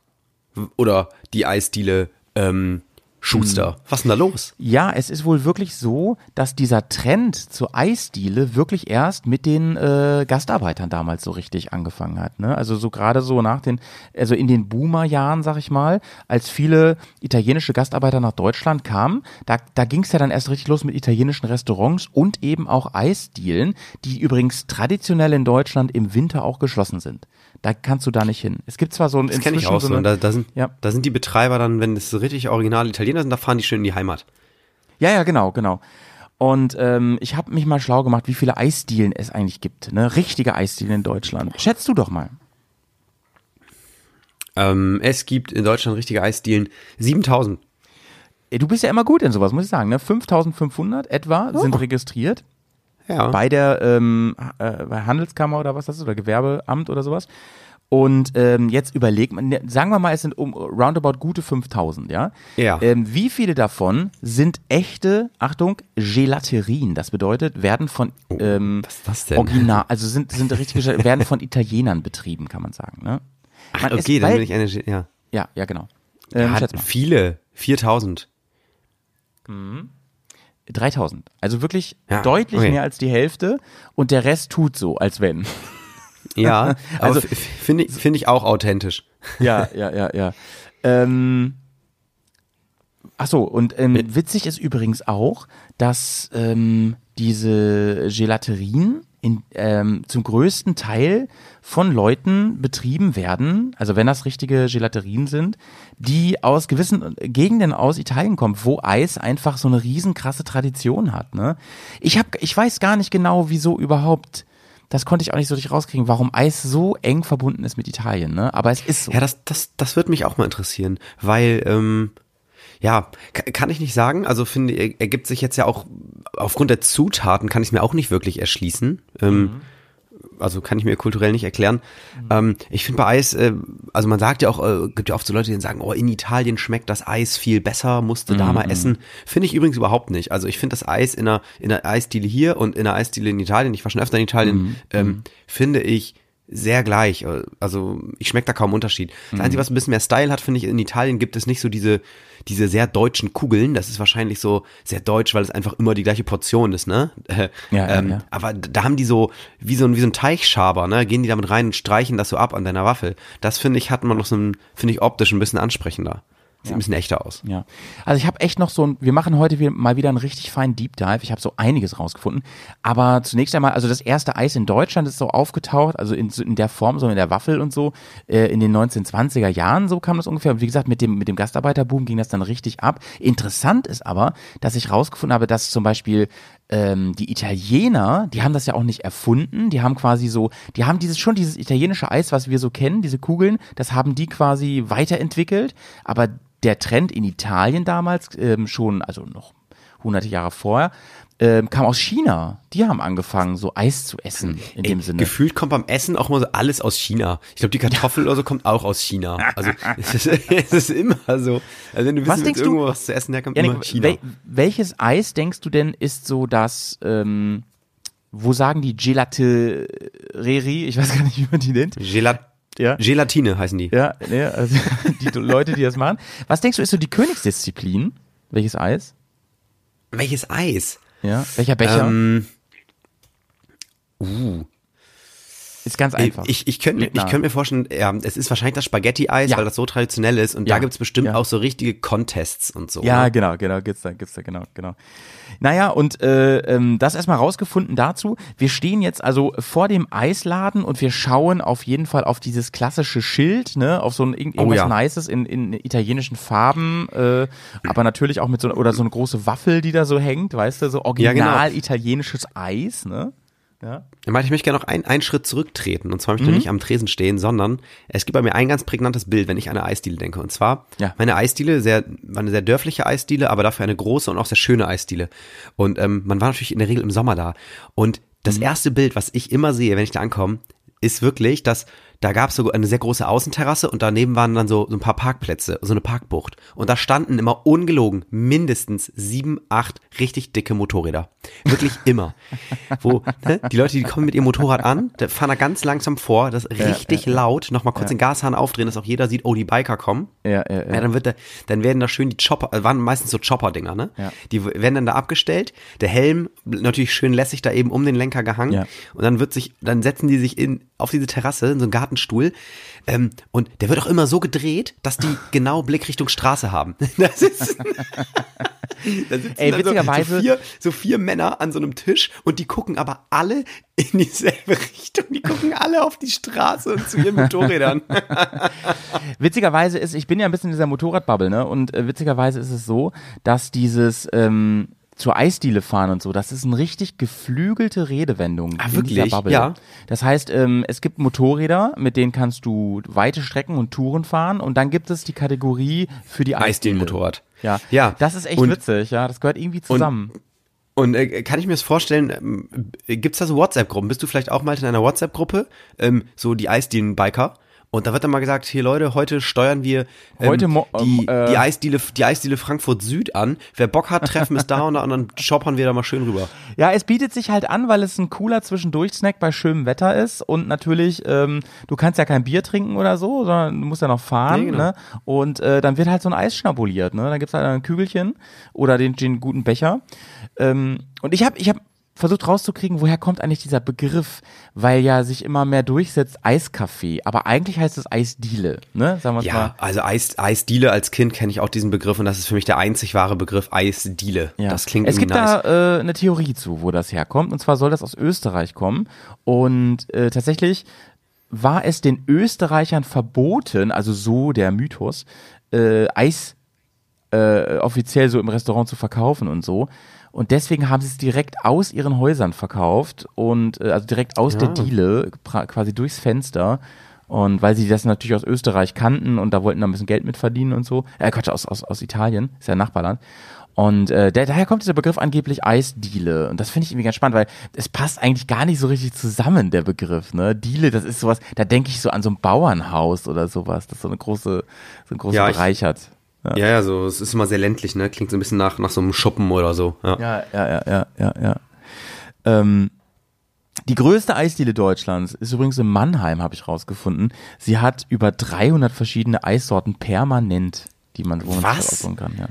Oder die Eisdiele ähm, Schuster? Was ist denn da los? Ja, es ist wohl wirklich so, dass dieser Trend zur Eisdiele wirklich erst mit den äh, Gastarbeitern damals so richtig angefangen hat. Ne? Also so gerade so nach den, also in den Boomer-Jahren, sag ich mal, als viele italienische Gastarbeiter nach Deutschland kamen, da, da ging es ja dann erst richtig los mit italienischen Restaurants und eben auch Eisdielen, die übrigens traditionell in Deutschland im Winter auch geschlossen sind. Da kannst du da nicht hin. Es gibt zwar so ein Das kenne ich auch so. eine- Und da, da, sind, Ja. da sind die Betreiber dann, wenn es so richtig original Italiener sind, da fahren die schön in die Heimat. Ja, ja, genau, genau. Und ähm, ich habe mich mal schlau gemacht, wie viele Eisdielen es eigentlich gibt. Ne? Richtige Eisdielen in Deutschland. Schätzt du doch mal. Ähm, es gibt in Deutschland richtige Eisdielen 7000. Ey, Du bist ja immer gut in sowas, muss ich sagen. Ne? 5500 etwa sind registriert Ja. bei der ähm, äh, bei Handelskammer oder was das ist, oder Gewerbeamt oder sowas. Und ähm, jetzt überlegt man, ne, sagen wir mal, es sind um roundabout gute 5000, ja? Ja. Ähm, wie viele davon sind echte, Achtung, Gelaterien? Das bedeutet, werden von ähm, Oh, was ist das? Original, also sind, sind richtige, werden von Italienern betrieben, kann man sagen, ne? Ach, Man okay, ist dann bin ich eine, ja. Ja, ja, genau. Ähm, mal. viele, 4000. 3000. Also wirklich Ja, deutlich okay. mehr als die Hälfte und der Rest tut so, als wenn. Ja, Also- finde ich, finde ich auch authentisch. Ja, ja, ja, ja. Ähm, ach so, und ähm, witzig ist übrigens auch, dass ähm, diese Gelaterien in, ähm, zum größten Teil von Leuten betrieben werden, also wenn das richtige Gelaterien sind, die aus gewissen Gegenden aus Italien kommen, wo Eis einfach so eine riesenkrasse Tradition hat. Ne? Ich hab, ich weiß gar nicht genau, wieso überhaupt. Das konnte ich auch nicht so richtig rauskriegen, warum Eis so eng verbunden ist mit Italien, ne? Aber es ist so. Ja, das, das, das würde mich auch mal interessieren, weil, ähm, ja, ka- kann ich nicht sagen. Also finde, er- ergibt sich jetzt ja auch, aufgrund der Zutaten kann ich mir auch nicht wirklich erschließen. Ähm, also kann ich mir kulturell nicht erklären. Ähm, ich finde bei Eis, äh, also man sagt ja auch, äh, gibt ja oft so Leute, die sagen, oh, in Italien schmeckt das Eis viel besser, musste da mal essen. Finde ich übrigens überhaupt nicht. Also ich finde das Eis in einer, in einer Eisdiele hier und in einer Eisdiele in Italien, ich war schon öfter in Italien, ähm, finde ich sehr gleich. Also ich schmecke da kaum Unterschied. Das Einzige, was ein bisschen mehr Style hat, finde ich, in Italien gibt es nicht so diese, diese sehr deutschen Kugeln. Das ist wahrscheinlich so sehr deutsch, weil es einfach immer die gleiche Portion ist, ne? Äh, ja, ähm, ja. Aber da haben die so, wie so ein, wie so ein Teichschaber, ne? Gehen die damit rein und streichen das so ab an deiner Waffel. Das finde ich, hat man noch so ein, finde ich optisch ein bisschen ansprechender. Sieht ein bisschen echter aus. Ja. Also ich habe echt noch so ein, wir machen heute mal wieder einen richtig feinen Deep Dive. Ich habe so einiges rausgefunden. Aber zunächst einmal, also das erste Eis in Deutschland ist so aufgetaucht, also in, in der Form, so in der Waffel und so, äh, in den 1920er Jahren, so kam das ungefähr. Und wie gesagt, mit dem, mit dem Gastarbeiterboom ging das dann richtig ab. Interessant ist aber, dass ich rausgefunden habe, dass zum Beispiel ähm, die Italiener, die haben das ja auch nicht erfunden, die haben quasi so, die haben dieses schon dieses italienische Eis, was wir so kennen, diese Kugeln, das haben die quasi weiterentwickelt, aber der Trend in Italien damals ähm, schon, also noch hunderte Jahre vorher, ähm, kam aus China. Die haben angefangen, so Eis zu essen, in dem Sinne. Gefühlt kommt beim Essen auch immer so alles aus China. Ich glaube, die Kartoffel oder so kommt auch aus China. Also es ist, es ist immer so. Also wenn du Was wissen willst, denkst du- irgendwo was zu essen herkommt, Janik, immer China. wel welches Eis denkst du denn ist so das, ähm, wo sagen die Gelatereri, ich weiß gar nicht, wie man die nennt. Gelat Ja. Gelatine heißen die. Ja, ne, also die Leute, die das machen. Was denkst du, ist so die Königsdisziplin? Welches Eis? Welches Eis? Ja, welcher Becher? Ähm, ist ganz einfach. ich, ich könnte ich nahe. könnte mir vorstellen, ja, es ist wahrscheinlich das Spaghetti-Eis, Ja. weil das so traditionell ist und Ja. da gibt's bestimmt Ja. auch so richtige Contests und so. Ja, ne? genau, genau, gibt's da, gibt's da, genau, genau. Naja, und äh, ähm, das erstmal rausgefunden dazu. Wir stehen jetzt also vor dem Eisladen und wir schauen auf jeden Fall auf dieses klassische Schild, ne, auf so ein irgend- irgendwas ja. Nices in, in italienischen Farben, äh, aber natürlich auch mit so oder so eine große Waffel, die da so hängt, weißt du, so original genau. italienisches Eis, ne? Ja. Ich meine, ich möchte gerne noch ein, einen Schritt zurücktreten. Und zwar Mhm. möchte ich nicht am Tresen stehen, sondern es gibt bei mir ein ganz prägnantes Bild, wenn ich an eine Eisdiele denke. Und zwar, Ja. meine Eisdiele sehr, war eine sehr dörfliche Eisdiele, aber dafür eine große und auch sehr schöne Eisdiele. Und ähm, man war natürlich in der Regel im Sommer da. Und das Mhm. erste Bild, was ich immer sehe, wenn ich da ankomme, ist wirklich, dass da gab es so eine sehr große Außenterrasse und daneben waren dann so, so ein paar Parkplätze, so eine Parkbucht. Und da standen immer ungelogen mindestens sieben, acht richtig dicke Motorräder. Wirklich immer. Wo ne, die Leute, die kommen mit ihrem Motorrad an, da fahren da ganz langsam vor, das richtig ja, ja, laut, nochmal kurz ja. den Gashahn aufdrehen, dass auch jeder sieht, oh, die Biker kommen. Ja, ja, ja. dann wird da, dann werden da schön die Chopper, äh, waren meistens so Chopper-Dinger, ne? Ja. Die werden dann da abgestellt, der Helm natürlich schön lässig da eben um den Lenker gehangen ja. und dann wird sich, dann setzen die sich in, auf diese Terrasse, in so einen Gartenstuhl ähm, und der wird auch immer so gedreht, dass die genau Blickrichtung Straße haben. Das ist, da sitzen Ey, witzigerweise. So, vier, so vier Männer an so einem Tisch und die gucken aber alle in dieselbe Richtung. Die gucken alle auf die Straße und zu ihren Motorrädern. witzigerweise ist, ich bin ja ein bisschen in dieser Motorradbubble, ne? Und äh, witzigerweise ist es so, dass dieses ähm, zur Eisdiele fahren und so, das ist eine richtig geflügelte Redewendung. Ah, wirklich? Ja. Das heißt, ähm, es gibt Motorräder, mit denen kannst du weite Strecken und Touren fahren und dann gibt es die Kategorie für die Eisdiele. Eisdielenmotorrad. Ja. ja. Das ist echt und, witzig, ja. Das gehört irgendwie zusammen. Und, und äh, kann ich mir das vorstellen, ähm, gibt's da so WhatsApp-Gruppen? Bist du vielleicht auch mal in einer WhatsApp-Gruppe? Ähm, so die Eisdielen-Biker? Und da wird dann mal gesagt, hier Leute, heute steuern wir ähm, heute die, äh, die, Eisdiele, die Eisdiele Frankfurt Süd an. Wer Bock hat, treffen es da und da und dann shoppern wir da mal schön rüber. Ja, es bietet sich halt an, weil es ein cooler Zwischendurch-Snack bei schönem Wetter ist und natürlich, ähm, du kannst ja kein Bier trinken oder so, sondern du musst ja noch fahren, nee, genau. ne? Und äh, dann wird halt so ein Eis schnabuliert, ne? Da gibt's halt ein Kügelchen oder den, den guten Becher. Ähm, und ich habe ich hab versucht rauszukriegen, woher kommt eigentlich dieser Begriff, weil ja sich immer mehr durchsetzt Eiskaffee, aber eigentlich heißt es Eisdiele, ne? Sagen wir ja, mal. also Eis, Eisdiele als Kind kenne ich auch diesen Begriff und das ist für mich der einzig wahre Begriff Eisdiele. Ja. Das klingt Es gibt nice. da äh, eine Theorie zu, wo das herkommt und zwar soll das aus Österreich kommen und äh, tatsächlich war es den Österreichern verboten, also so der Mythos, äh, Eis äh, offiziell so im Restaurant zu verkaufen und so. Und deswegen haben sie es direkt aus ihren Häusern verkauft und äh, also direkt aus ja. der Diele, quasi durchs Fenster. Und weil sie das natürlich aus Österreich kannten und da wollten da ein bisschen Geld mit verdienen und so. Äh, Quatsch, aus, aus, aus Italien, ist ja ein Nachbarland. Und äh, der, daher kommt dieser Begriff angeblich Eisdiele. Und das finde ich irgendwie ganz spannend, weil es passt eigentlich gar nicht so richtig zusammen, der Begriff. Ne? Diele, das ist sowas, da denke ich so an so ein Bauernhaus oder sowas, das so eine große, so ein großer ja, Bereich hat. Ja. ja, ja, so, es ist immer sehr ländlich, ne? Klingt so ein bisschen nach, nach so einem Schuppen oder so. Ja, ja, ja, ja, ja, ja. ja. Ähm, die größte Eisdiele Deutschlands ist übrigens in Mannheim, habe ich rausgefunden. Sie hat über 300 verschiedene Eissorten permanent, die man wo man aussuchen kann. Ja.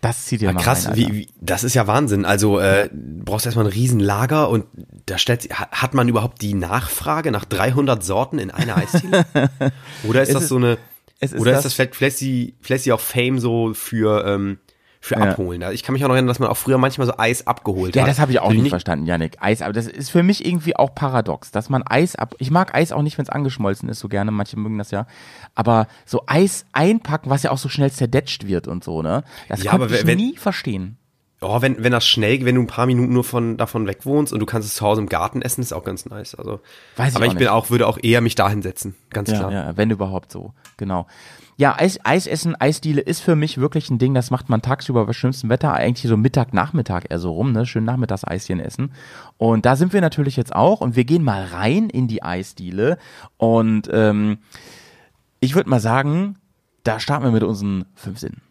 Das zieht ja mal Krass, rein, wie, wie, das ist ja Wahnsinn. Also äh, brauchst erstmal ein Riesenlager und da stellt hat man überhaupt die Nachfrage nach 300 Sorten in einer Eisdiele? Oder ist es das so eine ist Oder ist das vielleicht, vielleicht, die, vielleicht die auch Fame so für, ähm, für ja. abholen. Ich kann mich auch noch erinnern, dass man auch früher manchmal so Eis abgeholt ja, hat. Ja, das habe ich auch nicht, nicht verstanden, Janik. Eis, aber das ist für mich irgendwie auch paradox, dass man Eis ab. Ich mag Eis auch nicht, wenn es angeschmolzen ist, so gerne. Manche mögen das ja. Aber so Eis einpacken, was ja auch so schnell zerdetscht wird und so, ne? Das ja, konnte ich wenn, nie verstehen. Oh, wenn, wenn das schnell, wenn du ein paar Minuten nur von, davon weg wohnst und du kannst es zu Hause im Garten essen, ist auch ganz nice. Also, Weiß ich aber ich nicht. bin auch, würde auch eher mich dahin setzen. Ganz ja, klar. Ja, wenn überhaupt so. Genau. Ja, Eis, Eis essen, Eisdiele ist für mich wirklich ein Ding, das macht man tagsüber bei schönstem Wetter, eigentlich so Mittag, Nachmittag eher so rum, ne? Schön nachmittags Eischen essen. Und da sind wir natürlich jetzt auch und wir gehen mal rein in die Eisdiele und ähm, ich würde mal sagen, da starten wir mit unseren fünf Sinnen.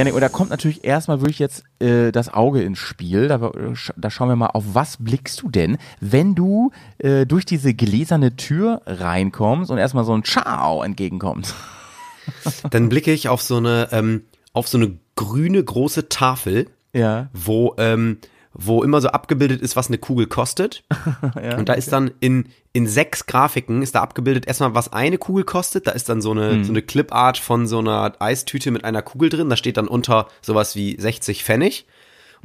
Janik, und da kommt natürlich erstmal wirklich jetzt äh, das Auge ins Spiel. Da, da schauen wir mal, auf was blickst du denn, wenn du äh, durch diese gläserne Tür reinkommst und erstmal so ein Ciao entgegenkommt? Dann blicke ich auf so eine, ähm, auf so eine grüne große Tafel, ja. wo ähm, wo immer so abgebildet ist, was eine Kugel kostet. ja, und da okay. ist dann in, in sechs Grafiken ist da abgebildet erstmal, was eine Kugel kostet. Da ist dann so eine, mhm. so eine Clipart von so einer Eistüte mit einer Kugel drin. Da steht dann unter sowas wie 60 Pfennig.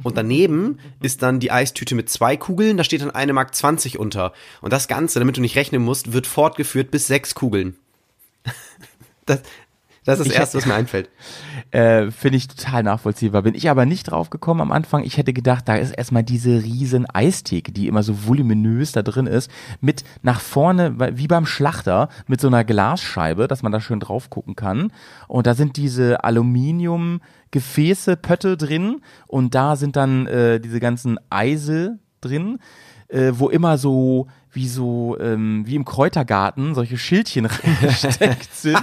Und daneben ist dann die Eistüte mit zwei Kugeln, da steht dann eine Mark 20 unter. Und das Ganze, damit du nicht rechnen musst, wird fortgeführt bis sechs Kugeln. Das, das ist das Erste, was mir einfällt. Äh, Finde ich total nachvollziehbar. Bin ich aber nicht drauf gekommen am Anfang. Ich hätte gedacht, da ist erstmal diese riesen Eistheke, die immer so voluminös da drin ist, mit nach vorne, wie beim Schlachter, mit so einer Glasscheibe, dass man da schön drauf gucken kann. Und da sind diese Aluminiumgefäße, Pötte drin und da sind dann äh, diese ganzen Eise drin äh, wo immer so wie so ähm, wie im Kräutergarten solche Schildchen reingesteckt sind.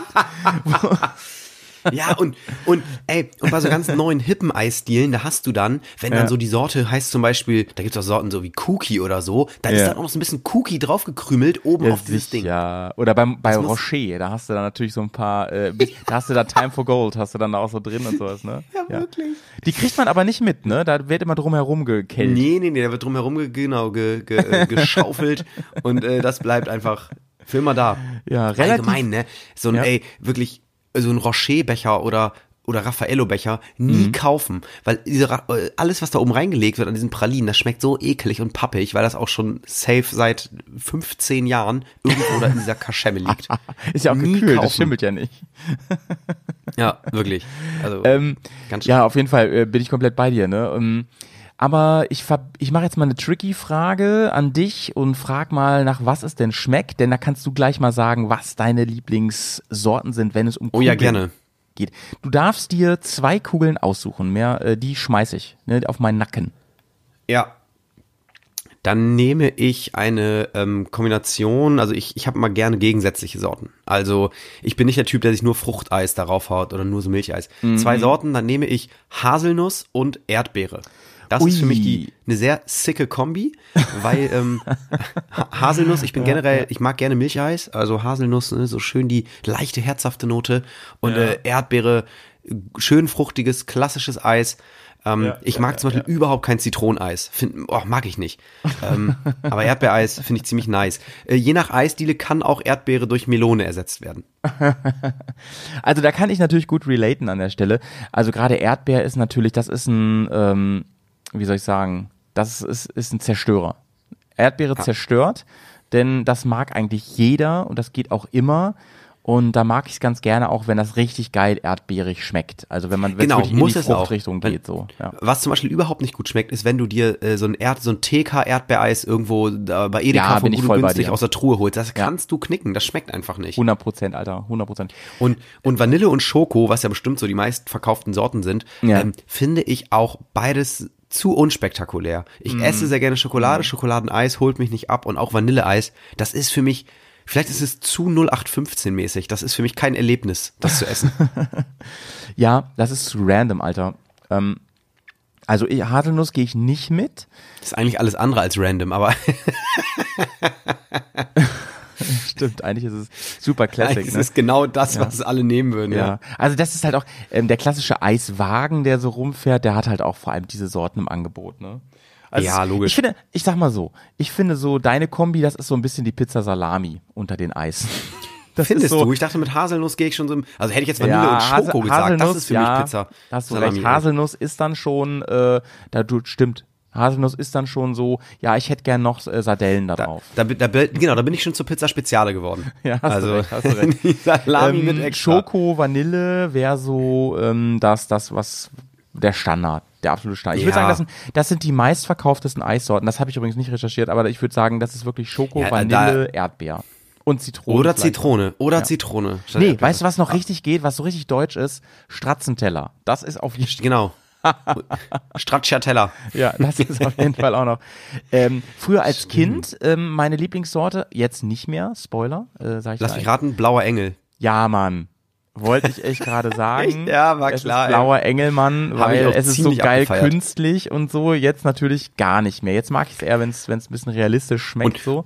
Ja, und, und, ey, und bei so ganz neuen hippen Eisstilen, da hast du dann, wenn Ja. dann so die Sorte heißt zum Beispiel, da gibt's auch Sorten so wie Cookie oder so, da ist Ja. dann auch noch so ein bisschen Cookie draufgekrümelt oben auf dieses Ding. Ja, oder beim, bei Das Rocher, da hast du dann natürlich so ein paar, äh, da hast du da Time for Gold, hast du dann auch so drin und sowas, ne? Ja, wirklich. Die kriegt man aber nicht mit, ne? Da wird immer drum herum gekellt. Nee, nee, nee, da wird drumherum ge genau, ge, ge, äh, geschaufelt und äh, das bleibt einfach für immer da. Ja, relativ- Allgemein, ne? So ein, Ja. ey, wirklich, so ein Rocher-Becher oder oder Raffaello-Becher nie Mhm. kaufen, weil diese, äh, alles, was da oben reingelegt wird an diesen Pralinen, das schmeckt so ekelig und pappig, weil das auch schon safe seit 15 Jahren irgendwo da in dieser Kaschemme liegt. Ist ja auch Nie gekühlt, das kaufen. schimmelt ja nicht. Ja, wirklich. Also, Ähm, ganz schön. ja, auf jeden Fall äh, bin ich komplett bei dir, ne? Aber ich, ich mache jetzt mal eine tricky Frage an dich und frag mal nach was es denn schmeckt, denn da kannst du gleich mal sagen, was deine Lieblingssorten sind, wenn es um Oh ja, Kugeln gerne. geht. Du darfst dir zwei Kugeln aussuchen, mehr, äh, die schmeiß ich ne, auf meinen Nacken. Ja. Dann nehme ich eine ähm, Kombination, also ich, ich habe mal gerne gegensätzliche Sorten. Also ich bin nicht der Typ, der sich nur Fruchteis darauf haut oder nur so Milcheis. Mhm. Zwei Sorten, dann nehme ich Haselnuss und Erdbeere. Das ist für Ui. mich die eine sehr sicke Kombi, weil ähm, Ha- Haselnuss, ich bin generell, ich mag gerne Milcheis, also Haselnuss, ne, so schön die leichte, herzhafte Note und äh, Erdbeere, schön fruchtiges, klassisches Eis. Ähm, Ja, ich ja, mag zum Beispiel überhaupt kein Zitroneneis. Find, oh, mag ich nicht. ähm, aber Erdbeereis finde ich ziemlich nice. Äh, je nach Eisdiele kann auch Erdbeere durch Melone ersetzt werden. Also da kann ich natürlich gut relaten an der Stelle. Also gerade Erdbeer ist natürlich, das ist ein, ähm, wie soll ich sagen, das ist, ist ein Zerstörer. Erdbeere zerstört, denn das mag eigentlich jeder und das geht auch immer. Und da mag ich es ganz gerne auch, wenn das richtig geil erdbeerig schmeckt. Also wenn man wenn Genau, es wirklich muss in die. Fruchtrichtung geht. So, ja. Was zum Beispiel überhaupt nicht gut schmeckt, ist, wenn du dir äh, so ein Erd, so ein TK-Erdbeereis irgendwo da bei Edeka Ja, von gut günstig aus der Truhe holst. Das kannst du knicken, das schmeckt einfach nicht. 100 Prozent, Alter, 100 Prozent. Und, und Vanille und Schoko, was ja bestimmt so die meistverkauften Sorten sind, Ja. ähm, finde ich auch beides zu unspektakulär. Ich Mhm. esse sehr gerne Schokolade, Schokoladeneis holt mich nicht ab und auch Vanilleeis. Das ist für mich, vielleicht ist es zu 0815 mäßig. Das ist für mich kein Erlebnis, das zu essen. Ja, das ist zu random, Alter. Ähm, also Haselnuss gehe ich nicht mit. Das ist eigentlich alles andere als random, aber Stimmt, eigentlich ist es super Classic. es ne? ist genau das, was alle nehmen würden. Ja, Ja. also das ist halt auch ähm, der klassische Eiswagen, der so rumfährt, der hat halt auch vor allem diese Sorten im Angebot, ne? Also Ja, logisch. Ich finde, ich sag mal so, ich finde so deine Kombi, das ist so ein bisschen die Pizza Salami unter den Eisen. Das Findest so, du? Ich dachte, mit Haselnuss gehe ich schon so. im- Also hätte ich jetzt Vanille ja, und Schoko Hasel- gesagt, Haselnuss, das ist für ja, mich Pizza. Hast du Salami. recht. Haselnuss ist dann schon, äh, da du stimmt. Haselnuss ist dann schon so, ja, ich hätte gern noch äh, Sardellen da drauf. Da, da, da, genau, da bin ich schon zur Pizza Speziale geworden. Ja, hast also, du recht, hast du recht. die Salami Ähm, mit extra. Schoko, Vanille wäre so ähm, das, das, was der Standard, der absolute Standard. Ich würde Ja. sagen, das sind, das sind die meistverkauftesten Eissorten. Das habe ich übrigens nicht recherchiert, aber ich würde sagen, das ist wirklich Schoko, Ja, Vanille, Erdbeer und Zitrone. Oder. Zitrone. Oder Ja. Zitrone. Nee, weißt du, was noch richtig geht, was so richtig deutsch ist? Stratzenteller. Das ist auf jeden Fall. Genau. Stracciatella. Ja, das ist auf jeden Fall auch noch. Ähm, früher als Kind ähm, meine Lieblingssorte, jetzt nicht mehr. Spoiler, äh, sag ich Lass mich raten, blauer Engel. Ja, Mann. Wollte ich echt gerade sagen. Ja, war es klar, Ist blauer Engelmann, Hab ich weil es ist so geil abgefeiert. künstlich und so. Jetzt natürlich gar nicht mehr. Jetzt mag ich es eher, wenn es ein bisschen realistisch schmeckt. Und- so.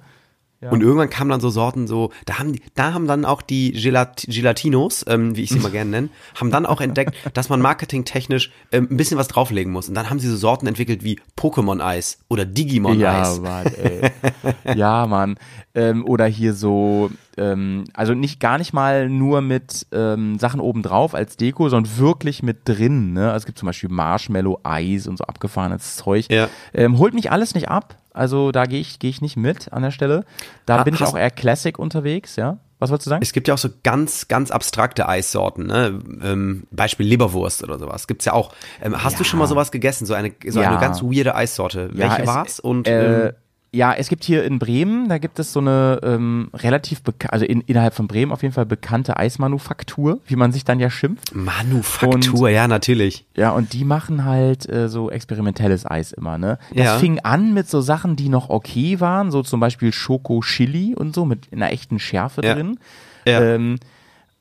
Und irgendwann kamen dann so Sorten so, da haben da haben dann auch die Gelat Gelatinos, ähm, wie ich sie immer gerne nenne, haben dann auch entdeckt, dass man marketingtechnisch ähm, ein bisschen was drauflegen muss. Und dann haben sie so Sorten entwickelt wie Pokémon-Eis oder Ja, Digimon-Eis. Mann, ey. ja, Mann. Ähm, oder hier so, ähm, also nicht gar nicht mal nur mit ähm, Sachen obendrauf als Deko, sondern wirklich mit drin. Ne? Also es gibt zum Beispiel Marshmallow-Eis und so abgefahrenes Zeug. Ja. Ähm, holt mich alles nicht ab. Also da gehe ich, geh ich nicht mit an der Stelle. Da Ha- bin ich auch eher Classic unterwegs, ja. Was wolltest du sagen? Es gibt ja auch so ganz, ganz abstrakte Eissorten, ne? Ähm, Beispiel Leberwurst oder sowas. Gibt's ja auch. Ähm, hast du Ja. schon mal sowas gegessen? So eine, so Ja. eine ganz weirde Eissorte. Welche es- war's? Und äh, ähm, Ja, es gibt hier in Bremen, da gibt es so eine ähm, relativ, also in, innerhalb von Bremen auf jeden Fall bekannte Eismanufaktur, wie man sich dann ja schimpft. Manufaktur, ja, natürlich. Ja, und die machen halt äh, so experimentelles Eis immer, ne? Das Ja. fing an mit so Sachen, die noch okay waren, so zum Beispiel Schoko-Chili und so mit einer echten Schärfe Ja. drin. Ja. Ähm,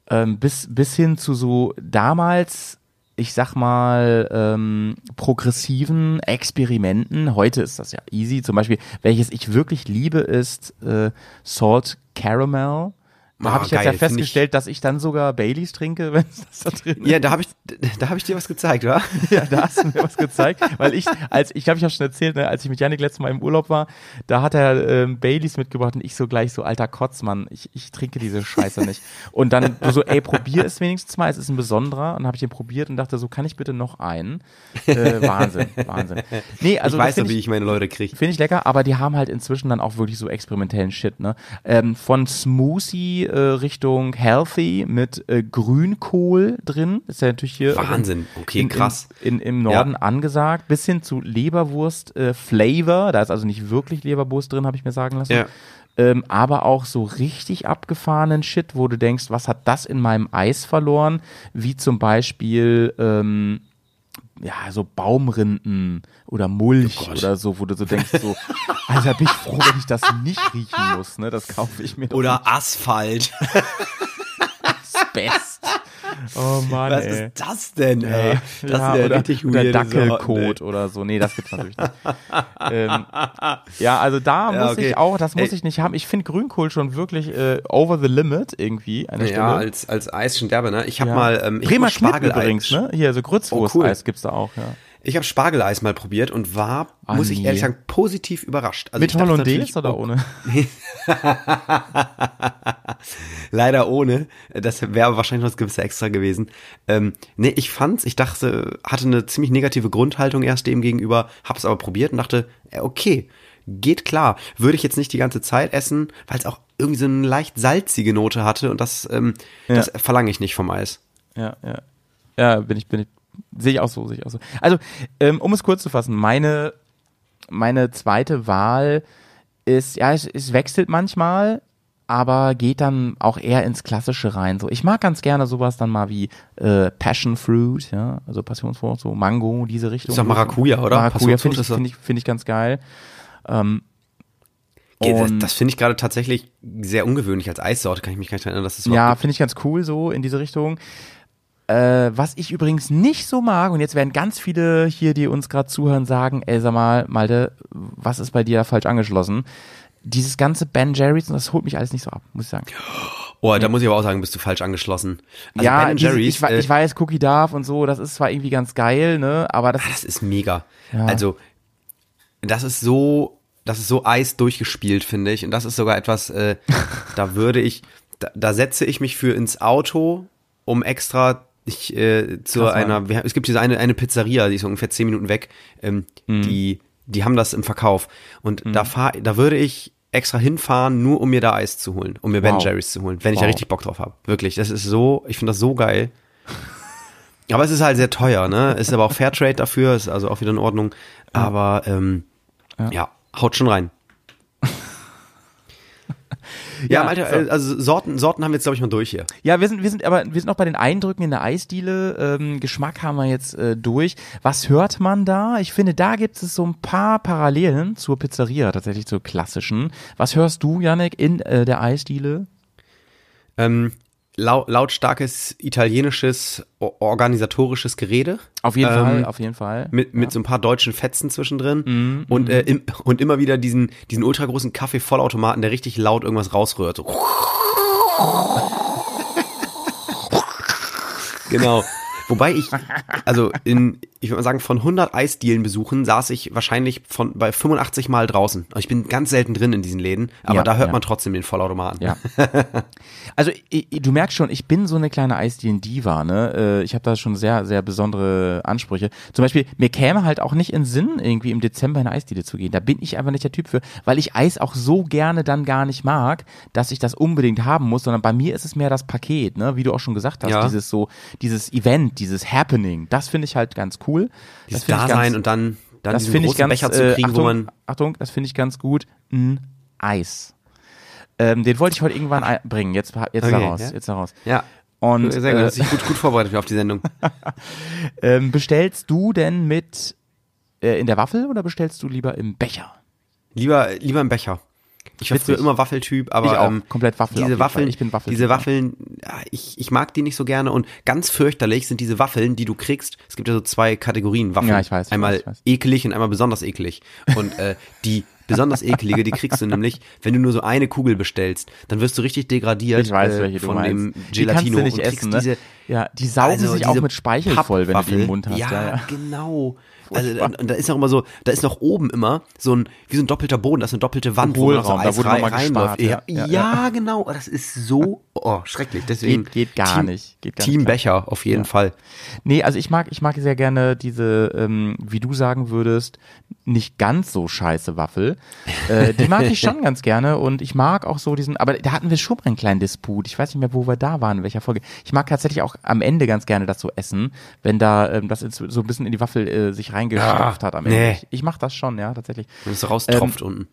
ähm, bis, bis hin zu so damals, ich sag mal, ähm, progressiven Experimenten. Heute ist das ja easy. Zum Beispiel, welches ich wirklich liebe, ist äh, Salt Caramel. Da Ah, habe ich jetzt geil, ja find festgestellt, dass ich dann sogar Baileys trinke, wenn es das da drin ist. Ja, da habe ich, da habe ich dir was gezeigt, oder? Ja, da hast du mir was gezeigt, weil ich, als ich glaube, ich habe schon erzählt, ne, als ich mit Janik letztes Mal im Urlaub war, da hat er ähm, Baileys mitgebracht und ich so gleich so alter Kotzmann, ich, ich trinke diese Scheiße nicht. Und dann so, ey, probier es wenigstens mal, es ist ein besonderer und dann habe ich den probiert und dachte so, kann ich bitte noch einen? Äh, Wahnsinn, Wahnsinn. Nee, also ich weiß noch, wie ich meine Leute kriege. Finde ich lecker, aber die haben halt inzwischen dann auch wirklich so experimentellen Shit, ne? Ähm, von Smoothie äh, Richtung Healthy mit äh, Grünkohl drin, ist ja natürlich hier Wahnsinn, okay, in, krass. In, in, Im Norden Ja. angesagt, bis hin zu Leberwurst äh, Flavor, da ist also nicht wirklich Leberwurst drin, habe ich mir sagen lassen. Ja. Ähm, aber auch so richtig abgefahrenen Shit, wo du denkst, was hat das in meinem Eis verloren? Wie zum Beispiel ähm, ja, so Baumrinden oder Mulch oder so, wo du so denkst, so, Alter, bin ich froh, wenn ich das nicht riechen muss, ne? Das kaufe ich mir Oder Asphalt. nicht best. Oh Mann, Was ey. ist das denn, ey? Das ja, ist ja oder, richtig oder Sorten, oder so. Nee, das gibt's natürlich nicht. ähm, ja, also da Ja, muss okay. ich auch, das muss Ey. ich nicht haben. Ich finde Grünkohl schon wirklich äh, over the limit irgendwie an der ey. Stelle. Ja, als, als Eis schon derbe, ne? Ich habe Ja. mal, ähm, ich Bremer Spargeleis. übrigens, ne? Hier, so Grützwurst-Eis Oh, cool. gibt's da auch, ja. Ich habe Spargeleis mal probiert und war, Ah, muss ich nee. ehrlich sagen, positiv überrascht. Also Mit Hollandaise natürlich, oder oh, ohne? Leider ohne. Das wäre wahrscheinlich noch das gewisse Extra gewesen. Ähm, nee, ich fand's, ich dachte, hatte eine ziemlich negative Grundhaltung erst dem gegenüber, hab's aber probiert und dachte, äh, okay, geht klar. Würde ich jetzt nicht die ganze Zeit essen, weil es auch irgendwie so eine leicht salzige Note hatte und das, ähm, das verlange ich nicht vom Eis. Ja, ja. Ja, bin ich, bin ich, sehe ich auch so, sehe ich auch so. Also, ähm, um es kurz zu fassen, meine, meine zweite Wahl ist, ja, es, es wechselt manchmal, aber geht dann auch eher ins Klassische rein. So, ich mag ganz gerne sowas dann mal wie äh, Passion Fruit, ja, also Passionsfrucht, so Mango, diese Richtung. Ist doch Maracuja, oder? Maracuja finde ich, finde ich, finde ich ganz geil. Ähm, Das, das finde ich gerade tatsächlich sehr ungewöhnlich als Eissorte, kann ich mich gar nicht erinnern, dass das Ja, finde ich ganz cool so in diese Richtung. Äh, was ich übrigens nicht so mag, und jetzt werden ganz viele hier, die uns gerade zuhören, sagen, ey, sag mal, Malte, was ist bei dir falsch angeschlossen? Dieses ganze Ben Jerry's, das holt mich alles nicht so ab, muss ich sagen. Oh, da muss ich aber auch sagen, bist du falsch angeschlossen. Also ja, Ben Jerry's, ich, we- äh, ich weiß, Cookie Darf und so, das ist zwar irgendwie ganz geil, ne, aber das Das ist mega. Ja. Also, das ist so, das ist so Eis durchgespielt, finde ich. Und das ist sogar etwas, äh, da würde ich, da, da setze ich mich für ins Auto, um extra ich, äh, zu Krass, einer, wir- es gibt diese eine, eine Pizzeria, die ist ungefähr zehn Minuten weg, ähm, Mhm. die, die haben das im Verkauf. Und da fahr, da würde ich extra hinfahren, nur um mir da Eis zu holen, um mir Ben Wow. Jerry's zu holen, wenn ich da Wow. richtig Bock drauf habe. Wirklich, das ist so, ich finde das so geil. Aber es ist halt sehr teuer, ne? Ist aber auch Fairtrade dafür, ist also auch wieder in Ordnung. Aber ähm, ja. haut schon rein. Ja, Ja, Alter, so. äh, also Sorten, Sorten haben wir jetzt, glaube ich, mal durch hier. Ja, wir sind, wir sind aber, wir sind auch bei den Eindrücken in der Eisdiele. Ähm, Geschmack haben wir jetzt äh, durch. Was hört man da? Ich finde, da gibt es so ein paar Parallelen zur Pizzeria, tatsächlich zur klassischen. Was hörst du, Janek, in äh, der Eisdiele? Ähm, lautstarkes italienisches organisatorisches Gerede. Auf jeden Ähm, Fall, auf jeden Fall. Mit, mit so ein paar deutschen Fetzen zwischendrin Mhm, und, äh, im, und immer wieder diesen, diesen ultra großen Kaffee-Vollautomaten, der richtig laut irgendwas rausrührt. So. genau. Wobei ich, also in, ich würde mal sagen, von 100 Eisdielenbesuchen saß ich wahrscheinlich von, bei 85 Mal draußen. Also ich bin ganz selten drin in diesen Läden, aber Ja, da hört ja. man trotzdem den Vollautomaten. Ja. Also i- i- du merkst schon, ich bin so eine kleine Eisdielen-Diva, ne? Äh, Ich habe da schon sehr, sehr besondere Ansprüche. Zum Beispiel, mir käme halt auch nicht in Sinn, irgendwie im Dezember in eine Eisdiele zu gehen. Da bin ich einfach nicht der Typ für, weil ich Eis auch so gerne dann gar nicht mag, dass ich das unbedingt haben muss, sondern bei mir ist es mehr das Paket, ne? Wie du auch schon gesagt hast, Ja. dieses so, dieses Event, dieses Happening, das finde ich halt ganz cool. Dieses das finde ich Dasein ganz, und dann dann das diesen großen ganz, Becher zu äh, kriegen, Achtung, wo man Achtung, das finde ich ganz gut. Ein Eis. Ähm, den wollte ich heute irgendwann bringen. Jetzt, jetzt Okay, daraus, ja. jetzt daraus. ja. Und Sehr gut, äh, dass ich gut, gut vorbereitet auf die Sendung. ähm, bestellst du denn mit äh, in der Waffel oder bestellst du lieber im Becher? Lieber, lieber im Becher. Ich war früher immer Waffeltyp, aber Ich auch. ähm, Komplett Waffel Diese Waffeln. Ich bin Waffeltyp, diese. Waffeln, ja, ich, ich mag die nicht so gerne und ganz fürchterlich sind diese Waffeln, die du kriegst. Es gibt ja so zwei Kategorien Waffeln. Ja, ich weiß, ich Einmal weiß, ich weiß. ekelig und einmal besonders ekelig. Und äh, die besonders ekelige, die kriegst du nämlich, wenn du nur so eine Kugel bestellst, dann wirst du richtig degradiert Ich weiß, äh, welche du von dem Die Gelatino du nicht und kriegst essen, ne? diese Ja, die saugen also sich auch mit Speichel voll, wenn du die im. Mund hast. Ja, ja. genau. Also, und, und da ist noch immer so, da ist noch oben immer so ein, wie so ein doppelter Boden, das ist eine doppelte Wand, wo man so da wurde rein, mal reinläuft. gespart, Ja, ja, ja, ja, genau. Oh, Das ist so, oh, schrecklich. Deswegen Geht- geht gar Team, nicht, geht gar Team nicht. Becher, auf jeden Fall. Nee, also ich mag, ich mag sehr gerne diese, ähm, wie du sagen würdest, nicht ganz so scheiße Waffel. Äh, die mag ich schon ganz gerne und ich mag auch so diesen, aber da hatten wir schon mal einen kleinen Disput. Ich weiß nicht mehr, wo wir da waren, in welcher Folge. Ich mag tatsächlich auch am Ende ganz gerne das so essen, wenn da ähm, das so ein bisschen in die Waffel äh, sich reingestopft Ah, hat am Ende. nee. Ich, ich mach das schon, ja, tatsächlich. Wenn es raustropft unten.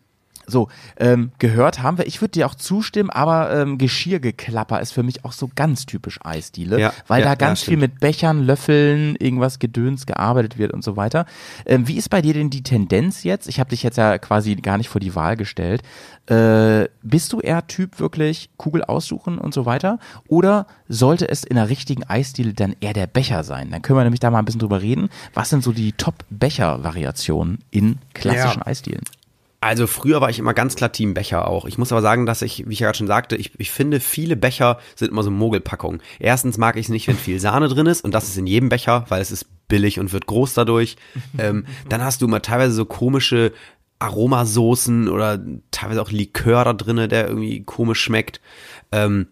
So, ähm, gehört haben wir. Ich würde dir auch zustimmen, aber ähm, Geschirrgeklapper ist für mich auch so ganz typisch Eisdiele, Ja, weil ja, da ja, ganz viel stimmt. mit Bechern, Löffeln, irgendwas Gedöns gearbeitet wird und so weiter. Ähm, wie ist bei dir denn die Tendenz jetzt? Ich habe dich jetzt ja quasi gar nicht vor die Wahl gestellt. Äh, bist du eher Typ wirklich Kugel aussuchen und so weiter? Oder sollte es in der richtigen Eisdiele dann eher der Becher sein? Dann können wir nämlich da mal ein bisschen drüber reden. Was sind so die Top-Becher-Variationen in klassischen Ja. Eisdielen? Also früher war ich immer ganz klar Team Becher auch. Ich muss aber sagen, dass ich, wie ich ja gerade schon sagte, ich, ich finde, viele Becher sind immer so Mogelpackungen. Erstens mag ich es nicht, wenn viel Sahne drin ist und das ist in jedem Becher, weil es ist billig und wird groß dadurch. ähm, dann hast du immer teilweise so komische Aromasoßen oder teilweise auch Likör da drinne, der irgendwie komisch schmeckt. Ähm,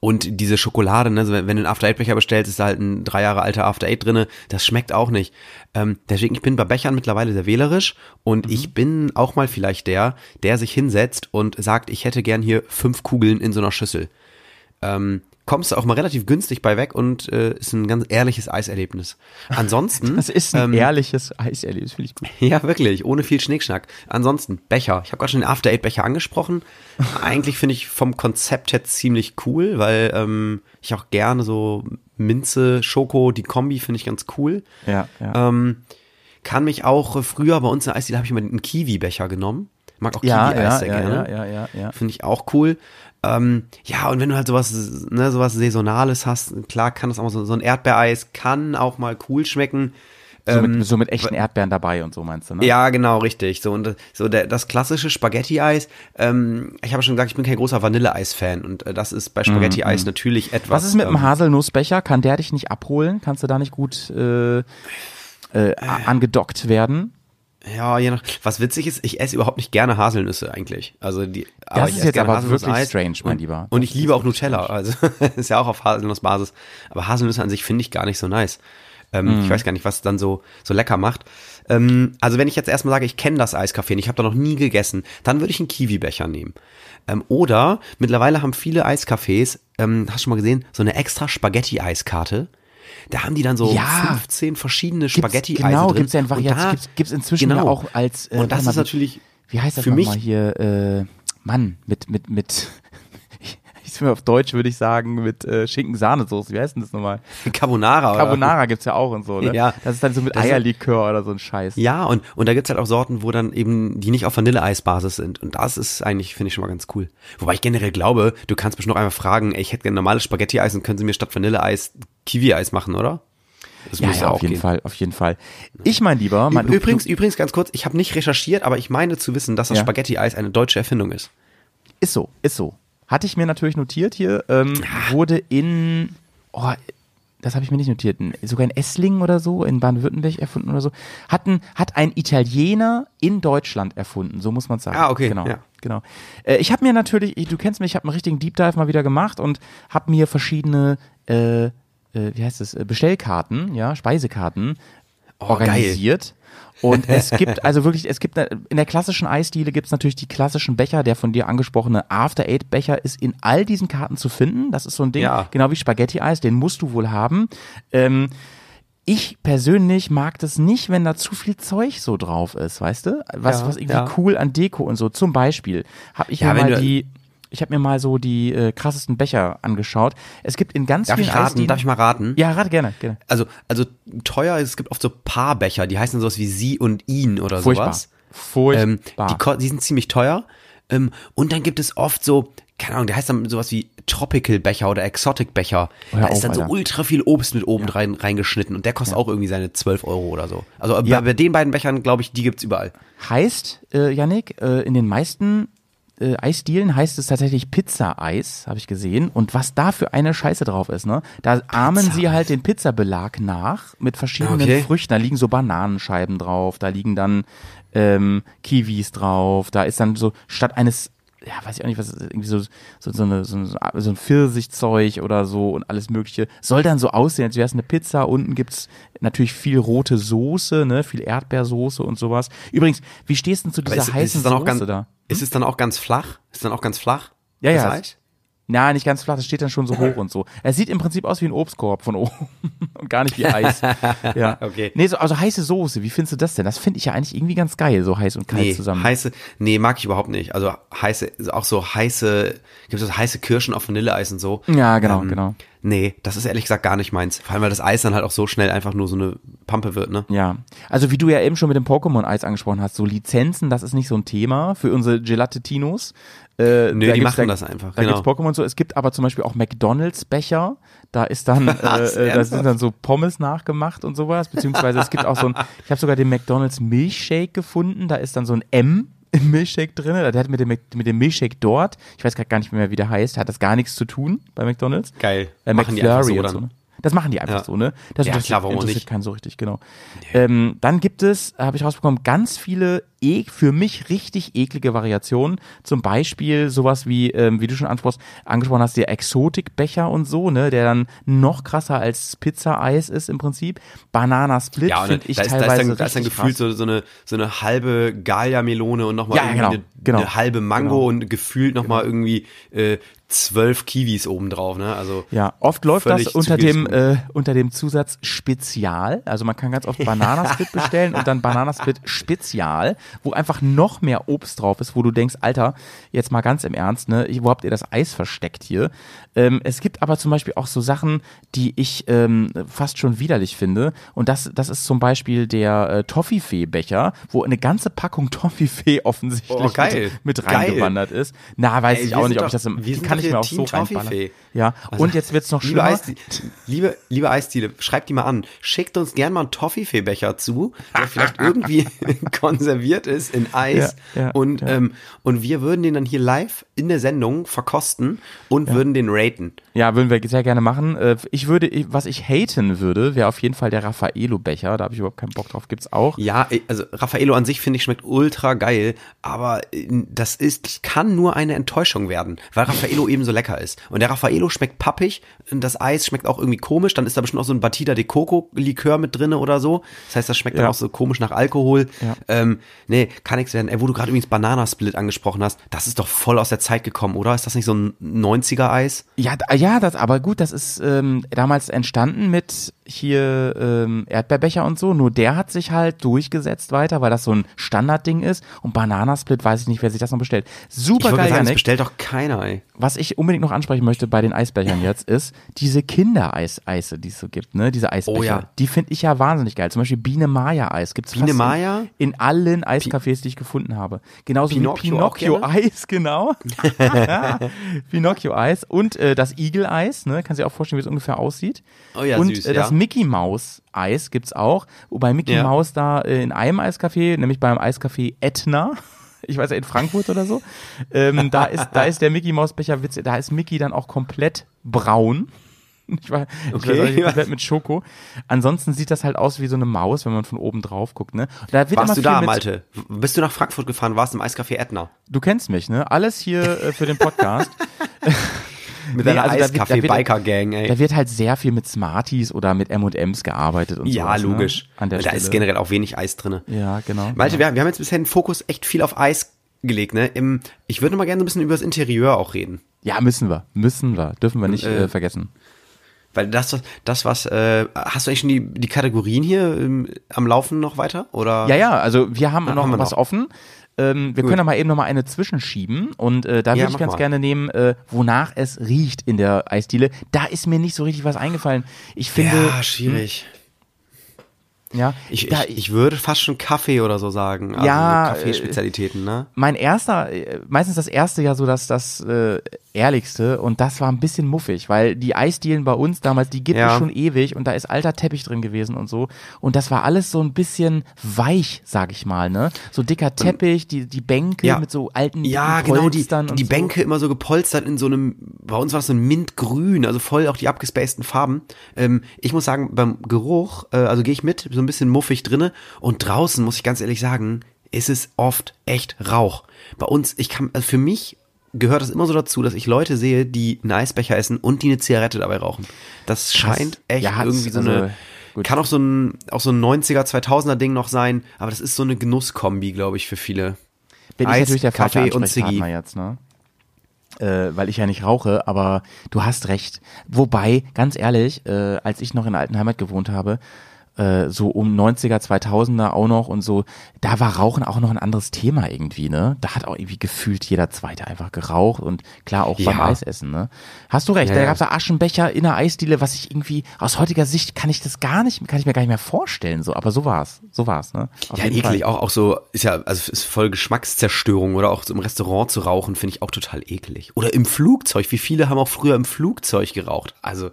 und diese Schokolade, ne, wenn du einen After Eight Becher bestellst, ist da halt ein drei Jahre alter After Eight drinne. Das schmeckt auch nicht. Ähm, deswegen, ich bin bei Bechern mittlerweile sehr wählerisch und Mhm. ich bin auch mal vielleicht der, der sich hinsetzt und sagt, ich hätte gern hier fünf Kugeln in so einer Schüssel. Ähm, kommst du auch mal relativ günstig bei weg und äh, ist ein ganz ehrliches Eiserlebnis. Ansonsten. Das ist ein ähm, ehrliches Eiserlebnis, finde ich gut. ja, wirklich, ohne viel Schnickschnack. Ansonsten, Becher. Ich habe gerade schon den After Eight Becher angesprochen. Eigentlich finde ich vom Konzept her ziemlich cool, weil ähm, ich auch gerne so Minze, Schoko, die Kombi finde ich ganz cool. Ja, ja. Ähm, kann mich auch äh, früher bei uns in der Eisdiele habe ich immer einen Kiwi-Becher genommen. Mag auch ja, Kiwi-Eis ja, sehr ja, gerne. ja, ja, ja, ja. Finde ich auch cool. Ähm, ja, und wenn du halt sowas, ne, sowas Saisonales hast, klar kann das auch mal so, so ein Erdbeereis kann auch mal cool schmecken. So, Ähm, mit, so mit echten Erdbeeren dabei und so meinst du, ne? ja, genau, richtig. So und äh, so der, das klassische Spaghetti-Eis. Ähm, ich habe schon gesagt, ich bin kein großer Vanilleeis-Fan und äh, das ist bei Spaghetti-Eis natürlich etwas. Mhm, Was ist mit dem ähm, Haselnussbecher? Kann der dich nicht abholen? Kannst du da nicht gut äh, äh, a- angedockt werden? Ja, je nach. Was witzig ist, ich esse überhaupt nicht gerne Haselnüsse eigentlich. Also die. aber ich ist esse jetzt aber wirklich Haselnusseis strange, mein Lieber. Und Das ich liebe auch Nutella. Also ist ja auch auf Haselnussbasis. Aber Haselnüsse an sich finde ich gar nicht so nice. Ähm, Mhm. Ich weiß gar nicht, was es dann so so lecker macht. Ähm, also wenn ich jetzt erstmal sage, ich kenne das Eiscafé, und ich habe da noch nie gegessen, dann würde ich einen Kiwi-Becher nehmen. Ähm, oder mittlerweile haben viele Eiscafés, ähm, hast du schon mal gesehen, so eine extra Spaghetti-Eiskarte. Da haben die dann so Ja. 15 verschiedene Gibt's- Spaghetti-Eise Genau, drin. gibt's ja in Variationen. da- Gibt's, gibt's inzwischen genau. ja auch als äh, Und das ist natürlich Wie heißt das für mich nochmal hier? Äh, Mann, mit, mit, mit, ich bin auf Deutsch würde ich sagen, mit äh, Schinken-Sahnesoße. Wie heißt denn das nochmal? Carbonara. oder? Carbonara gibt's ja auch und so, ne? Ja. Das ist dann so mit Eierlikör oder so ein Scheiß. Ja, und, und da gibt's halt auch Sorten, wo dann eben, die nicht auf Vanilleeisbasis sind. Und das ist eigentlich, finde ich schon mal ganz cool. Wobei ich generell glaube, du kannst mich noch einmal fragen, ey, ich hätte gerne normales Spaghetti-Eis und können sie mir statt Vanilleeis Kiwi-Eis machen, oder? Das Ja, muss ja, auf jeden Fall, auf jeden Fall. Ich mein lieber, mein, Übrigens, übrigens ganz kurz, ich habe nicht recherchiert, aber ich meine zu wissen, dass das Ja. Spaghetti-Eis eine deutsche Erfindung ist. Ist so, ist so. Hatte ich mir natürlich notiert hier, ähm, wurde in, oh, das habe ich mir nicht notiert, in, sogar in Esslingen oder so, in Baden-Württemberg erfunden oder so, hatten, hat ein Italiener in Deutschland erfunden, so muss man sagen. Ah, okay, Genau, ja. genau. Äh, ich habe mir natürlich, ich- du kennst mich, ich habe einen richtigen Deep Dive mal wieder gemacht und habe mir verschiedene, äh, äh, wie heißt es, äh, Bestellkarten, ja, Speisekarten Oh, organisiert. Und es gibt also wirklich, es gibt in der klassischen Eisdiele gibt es natürlich die klassischen Becher. Der von dir angesprochene After Eight Becher ist in all diesen Karten zu finden. Das ist so ein Ding, Ja. genau wie Spaghetti Eis, den musst du wohl haben. Ähm, ich persönlich mag das nicht, wenn da zu viel Zeug so drauf ist, weißt du? Was, Ja, was irgendwie ja. cool an Deko und so. Zum Beispiel habe ich Ja, mal die, ich habe mir mal so die äh, krassesten Becher angeschaut. Es gibt in ganz Darf vielen ich raten? Eisdielen- Darf ich mal raten? Ja, rate gerne, gerne. Also, also teuer, es gibt oft so Paarbecher, die heißen sowas wie sie und ihn oder Furchtbar. sowas. Furchtbar. Ähm, die, die sind ziemlich teuer. Ähm, und dann gibt es oft so, keine Ahnung, der heißt dann sowas wie Tropical-Becher oder Exotic-Becher. Hör Da auf, ist dann so Alter. ultra viel Obst mit oben rein, reingeschnitten und der kostet auch irgendwie seine 12 Euro oder so. Also bei- Ja. bei den beiden Bechern, glaube ich, die gibt's überall. Heißt, äh, Yannick, äh, in den meisten äh, Eisdielen heißt es tatsächlich Pizza-Eis, habe ich gesehen. Und was da für eine Scheiße drauf ist, ne? Da ahmen sie halt den Pizzabelag nach mit verschiedenen Okay. Früchten. Da liegen so Bananenscheiben drauf, da liegen dann ähm, Kiwis drauf, da ist dann so statt eines ja, weiß ich auch nicht, was ist, irgendwie so, so, so, eine, so, ein- so ein Pfirsichzeug oder so und alles Mögliche. Soll dann so aussehen, als wäre es eine Pizza. Unten gibt's natürlich viel rote Soße, ne, viel Erdbeersoße und sowas. Übrigens, wie stehst du denn zu dieser ist, ist, heißen auch Soße ganz, da? ist es dann auch ganz flach? Ist es dann auch ganz flach? Ja, ja. Eis? Na, nicht ganz flach, das steht dann schon so hoch und so. Es sieht im Prinzip aus wie ein Obstkorb von oben und gar nicht wie Eis. Ja. Okay. Nee, so, also heiße Soße, wie findest du das denn? Das finde ich ja eigentlich irgendwie ganz geil, so heiß und kalt Nee, zusammen. heiße, nee, mag ich überhaupt nicht. Also heiße, also auch so heiße, gibt es so heiße Kirschen auf Vanilleeis und so. Ja, genau, Ähm, genau. Nee, das ist ehrlich gesagt gar nicht meins. Vor allem, weil das Eis dann halt auch so schnell einfach nur so eine Pampe wird, ne? Ja, also wie du ja eben schon mit dem Pokémon-Eis angesprochen hast, so Lizenzen, das ist nicht so ein Thema für unsere Gelatetinos. Äh, Nö, da die machen da, das einfach, Da genau. gibt's Pokémon so. Es gibt aber zum Beispiel auch McDonalds-Becher. Da ist dann, äh, äh, da sind dann so Pommes nachgemacht und sowas. Beziehungsweise es gibt auch so ein, ich habe sogar den McDonalds Milchshake gefunden. Da ist dann so ein M im Milchshake drin. Der hat mit dem, mit dem Milchshake dort, ich weiß gerade gar nicht mehr, wie der heißt, hat das gar nichts zu tun bei McDonalds. Geil. Äh, Machen die McFlurry einfach so so, ne? Das machen die einfach Ja. so, ne? Das Ja, interessiert- klar, warum interessiert nicht? keinen so richtig, genau. Ähm, dann gibt es, habe ich rausbekommen, ganz viele e für mich richtig eklige Variationen. Zum Beispiel sowas wie, ähm, wie du schon angesprochen hast, der Exotikbecher und so, ne, der dann noch krasser als Pizza-Eis ist im Prinzip. Bananasplit Ja, finde ich da, ist, da, teilweise ist dann, da ist dann gefühlt so, so, eine, so eine halbe Galia-Melone und nochmal Ja, irgendwie genau, eine, genau. eine halbe Mango Genau. und gefühlt nochmal irgendwie äh, zwölf Kiwis obendrauf, ne? Also Ja, oft läuft das unter dem, äh, unter dem Zusatz Spezial. Also man kann ganz oft Bananasplit bestellen und dann Bananasplit Spezial, wo einfach noch mehr Obst drauf ist, wo du denkst, Alter, jetzt mal ganz im Ernst, ne, wo habt ihr das Eis versteckt hier? Ähm, es gibt aber zum Beispiel auch so Sachen, die ich ähm, fast schon widerlich finde. Und das, das ist zum Beispiel der äh, Toffifee-Becher, wo eine ganze Packung Toffifee offensichtlich Oh, mit, mit reingewandert ist. Na, weiß Ey, ich auch nicht, ob ich das im, die kann ich mir auch so reinballern. Ja, Also, und jetzt wird's noch Liebe, schlimmer. Eisdi liebe, liebe Eisdiele, schreibt die mal an. Schickt uns gern mal einen Toffifee-Becher zu, der vielleicht irgendwie konserviert ist in Eis. Ja, ja, und. Ähm, und wir würden den dann hier live in der Sendung verkosten und würden den raten. Ja, würden wir sehr gerne machen. Äh, Ich würde, was ich haten würde, wäre auf jeden Fall der Raffaello-Becher. Da habe ich überhaupt keinen Bock drauf. Gibt's auch. Ja, also Raffaello an sich finde ich schmeckt ultra geil, aber äh, das ist, kann nur eine Enttäuschung werden, weil Raffaello eben so lecker ist. Und der Raffaello schmeckt pappig, und das Eis schmeckt auch irgendwie komisch, dann ist da bestimmt auch so ein Batida de Coco Likör mit drinne oder so. Das heißt, das schmeckt Ja. dann auch so komisch nach Alkohol. Ja. Ähm, nee, kann nichts werden. Ey, wo du gerade übrigens Bananasplit angesprochen hast, das ist doch voll aus der Zeit gekommen, oder? Ist das nicht so ein 90er Eis? Ja, d- ja, das, aber gut, das ist ähm, damals entstanden mit hier ähm, Erdbeerbecher und so. Nur der hat sich halt durchgesetzt weiter, weil das so ein Standardding ist. Und Bananasplit weiß ich nicht, wer sich das noch bestellt. Ich Super wollte geil, sagen, das bestellt doch keiner, ey. Was ich unbedingt noch ansprechen möchte bei den Eisbechern jetzt ist, diese Kindereis-Eise, die es so gibt, ne? Diese Eisbecher. Oh ja. Die finde ich ja wahnsinnig geil. Zum Beispiel Biene Maya Eis gibt's Biene fast Maya? In, in allen Eiscafés, die ich gefunden habe. Genauso Pinocchio Pinocchio? Eis, genau. Pinocchio Eis und äh, das Igel Eis, ne? Kannst dir auch vorstellen, wie es ungefähr aussieht. Oh ja, und süß, äh, das ja. Mickey Maus Eis gibt's auch, wobei Mickey Ja. Maus da äh, in einem Eiscafé, nämlich beim Eiscafé Etna, ich weiß ja, in Frankfurt oder so, ähm, da ist, da ist der Mickey Maus Becher Witz, da ist Mickey dann auch komplett braun. Ich war, ich Okay. weiß nicht, komplett mit Schoko. Ansonsten sieht das halt aus wie so eine Maus, wenn man von oben drauf guckt, ne? Da wird Warst du da, Malte? Bist du nach Frankfurt gefahren, warst im Eiscafé Etna? Du kennst mich, ne? Alles hier äh, für den Podcast. Mit Nee, deiner also Eiscafé-Biker-Gang, ey. Da wird halt sehr viel mit Smarties oder mit M&M's gearbeitet und Ja, sowas, logisch. Ne? An der da Stelle. ist generell auch wenig Eis drinne. Ja, genau. Malte, genau. wir, wir haben jetzt bisher den Fokus echt viel auf Eis gelegt, ne? Im, ich würde noch mal gerne so ein bisschen über das Interieur auch reden. Ja, müssen wir. Müssen wir. Dürfen wir nicht Äh, äh, vergessen. Weil das, was- das was, äh, hast du eigentlich schon die, die Kategorien hier ähm, am Laufen noch weiter? Oder? Ja, ja, also wir haben Ah, noch wir was noch. offen. Ähm, wir Gut. können da mal eben noch mal eine zwischenschieben und äh, da Ja, würde ich ganz mal. gerne nehmen, äh, wonach es riecht in der Eisdiele. Da ist mir nicht so richtig was eingefallen. Ich finde, ja, schwierig. ja, Ich, da, ich, ich würde fast schon Kaffee oder so sagen. Also Ja, so Kaffeespezialitäten, ne? mein erster, äh, meistens das erste ja so das, das äh, ehrlichste und das war ein bisschen muffig, weil die Eisdielen bei uns damals, die gibt Ja. es schon ewig und da ist alter Teppich drin gewesen und so und das war alles so ein bisschen weich, sag ich mal, ne? So dicker Teppich, die, die Bänke Ja. mit so alten Ja, genau, die, die so. Bänke immer so gepolstert in so einem, bei uns war es so ein Mintgrün, also voll auch die abgespaceden Farben. Ähm, ich muss sagen, beim Geruch, äh, also gehe ich mit, so ein bisschen muffig drinne und draußen, muss ich ganz ehrlich sagen, ist es oft echt Rauch. Bei uns, ich kann, also für mich gehört es immer so dazu, dass ich Leute sehe, die einen Eisbecher essen und die eine Zigarette dabei rauchen. Das Krass. scheint echt Ja, irgendwie so also, eine, gut. kann auch so ein, auch so ein 90er, 2000er Ding noch sein, aber das ist so eine Genusskombi, glaube ich, für viele. bin ich Eis, natürlich der Kaffee und Ziggy. jetzt, ne? Äh, weil ich ja nicht rauche, aber du hast recht. Wobei, ganz ehrlich, äh, als ich noch in der alten Heimat gewohnt habe, äh, so um 90er, 2000er auch noch und so, da war Rauchen auch noch ein anderes Thema irgendwie, ne? Da hat auch irgendwie gefühlt jeder Zweite einfach geraucht und klar auch beim Ja. Eisessen, ne? Hast du recht, Ja, da gab's da Aschenbecher in der Eisdiele, was ich irgendwie, aus heutiger Sicht kann ich das gar nicht, kann ich mir gar nicht mehr vorstellen, so, aber so war's, so war's, ne? Auf Ja, eklig, Fall. auch, auch so, ist ja, also ist voll Geschmackszerstörung oder auch so im Restaurant zu rauchen, finde ich auch total eklig. Oder im Flugzeug, wie viele haben auch früher im Flugzeug geraucht? Also,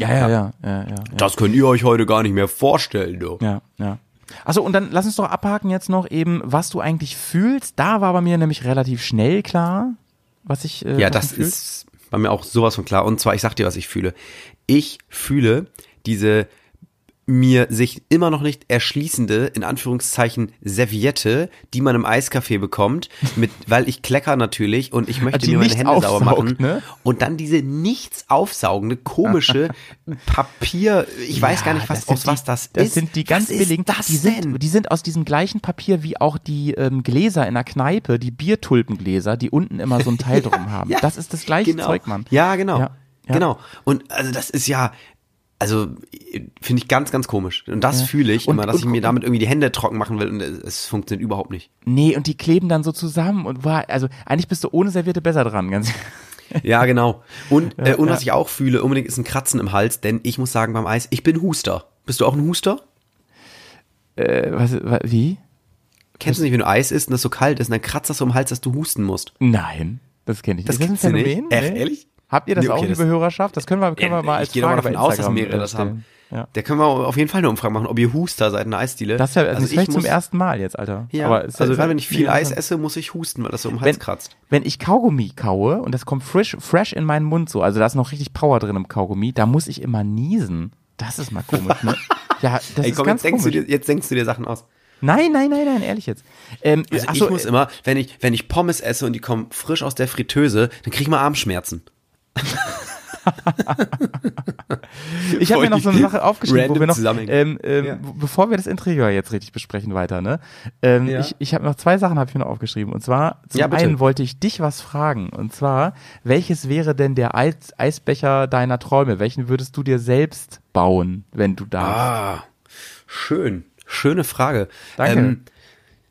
Ja, ja, ja, ja, ja. das könnt ihr euch heute gar nicht mehr vorstellen, du. Ja, ja. Also und dann lass uns doch abhaken jetzt noch eben, was du eigentlich fühlst. Da war bei mir nämlich relativ schnell klar, was ich. Äh, Ja, das ist bei mir auch sowas von klar. Und zwar, ich sag dir, was ich fühle. Ich fühle diese mir sich immer noch nicht erschließende, in Anführungszeichen, Serviette, die man im Eiscafé bekommt, mit, weil ich klecker natürlich und ich möchte Die mir meine Hände sauber machen. ne? Und dann diese nichts aufsaugende, komische Papier, ich weiß gar nicht, was, das aus was die, das, das ist. sind die ganz was billigen. Das die, sind, die sind aus diesem gleichen Papier wie auch die ähm, Gläser in der Kneipe, die Biertulpengläser, die unten immer so ein Teil drum haben. Ja, das ist das gleiche genau. Zeug, Mann. Ja, genau. Ja, ja. Genau. Und also das ist ja, also finde ich ganz, ganz komisch. Und das fühle ich Und- immer, dass und- ich mir damit irgendwie die Hände trocken machen will und es, es funktioniert überhaupt nicht. Nee, und die kleben dann so zusammen und war, also eigentlich bist du ohne Serviette besser dran, ganz Ja, genau. Und, äh, und ja. was ich auch fühle, unbedingt ist ein Kratzen im Hals, denn ich muss sagen beim Eis, ich bin Huster. Bist du auch ein Huster? äh, was, wa- wie? Kennst du nicht, wenn du Eis isst und das so kalt ist und dann kratzt das so im Hals, dass du husten musst? Nein, das kenne ich Das nicht. ist das ein kennst du Phänomen? nicht? Echt, Nee? ehrlich? Habt ihr das Nee, okay, auch, liebe das- Hörerschaft? Das können wir, können wir mal als ich gehe mal davon aus, dass mehrere das haben. Ja. Da können wir auf jeden Fall eine Umfrage machen, ob ihr Huster seid in der Eisdiele. Das ist ja, also das höre ich zum ersten Mal jetzt, Alter. Ja, Aber es ist also gerade wenn ich viel Eis esse, muss ich husten, weil das so im Hals wenn, kratzt. wenn ich Kaugummi kaue und das kommt frisch, fresh in meinen Mund so, also da ist noch richtig Power drin im Kaugummi, da muss ich immer niesen. Das ist mal komisch, ne? Ja, das Ey, ist komm, ganz jetzt denkst, du komisch. dir, jetzt denkst du dir Sachen aus. Nein, nein, nein, nein, ehrlich jetzt. Ähm, Also ach so, ich muss äh, immer, wenn ich, wenn ich Pommes esse und die kommen frisch aus der Fritteuse, dann kriege ich mal Armschmerzen. Ich habe mir noch so eine Sache aufgeschrieben, wo wir noch, ähm, ähm, Ja. bevor wir das Interieur jetzt richtig besprechen weiter, ne? Ähm, Ja. Ich, ich habe noch zwei Sachen habe ich mir noch aufgeschrieben. Und zwar, zum Ja, einen wollte ich dich was fragen. Und zwar, welches wäre denn der Eis, Eisbecher deiner Träume? Welchen würdest du dir selbst bauen, wenn du da Ah, schön. Schöne Frage. Danke. Ähm,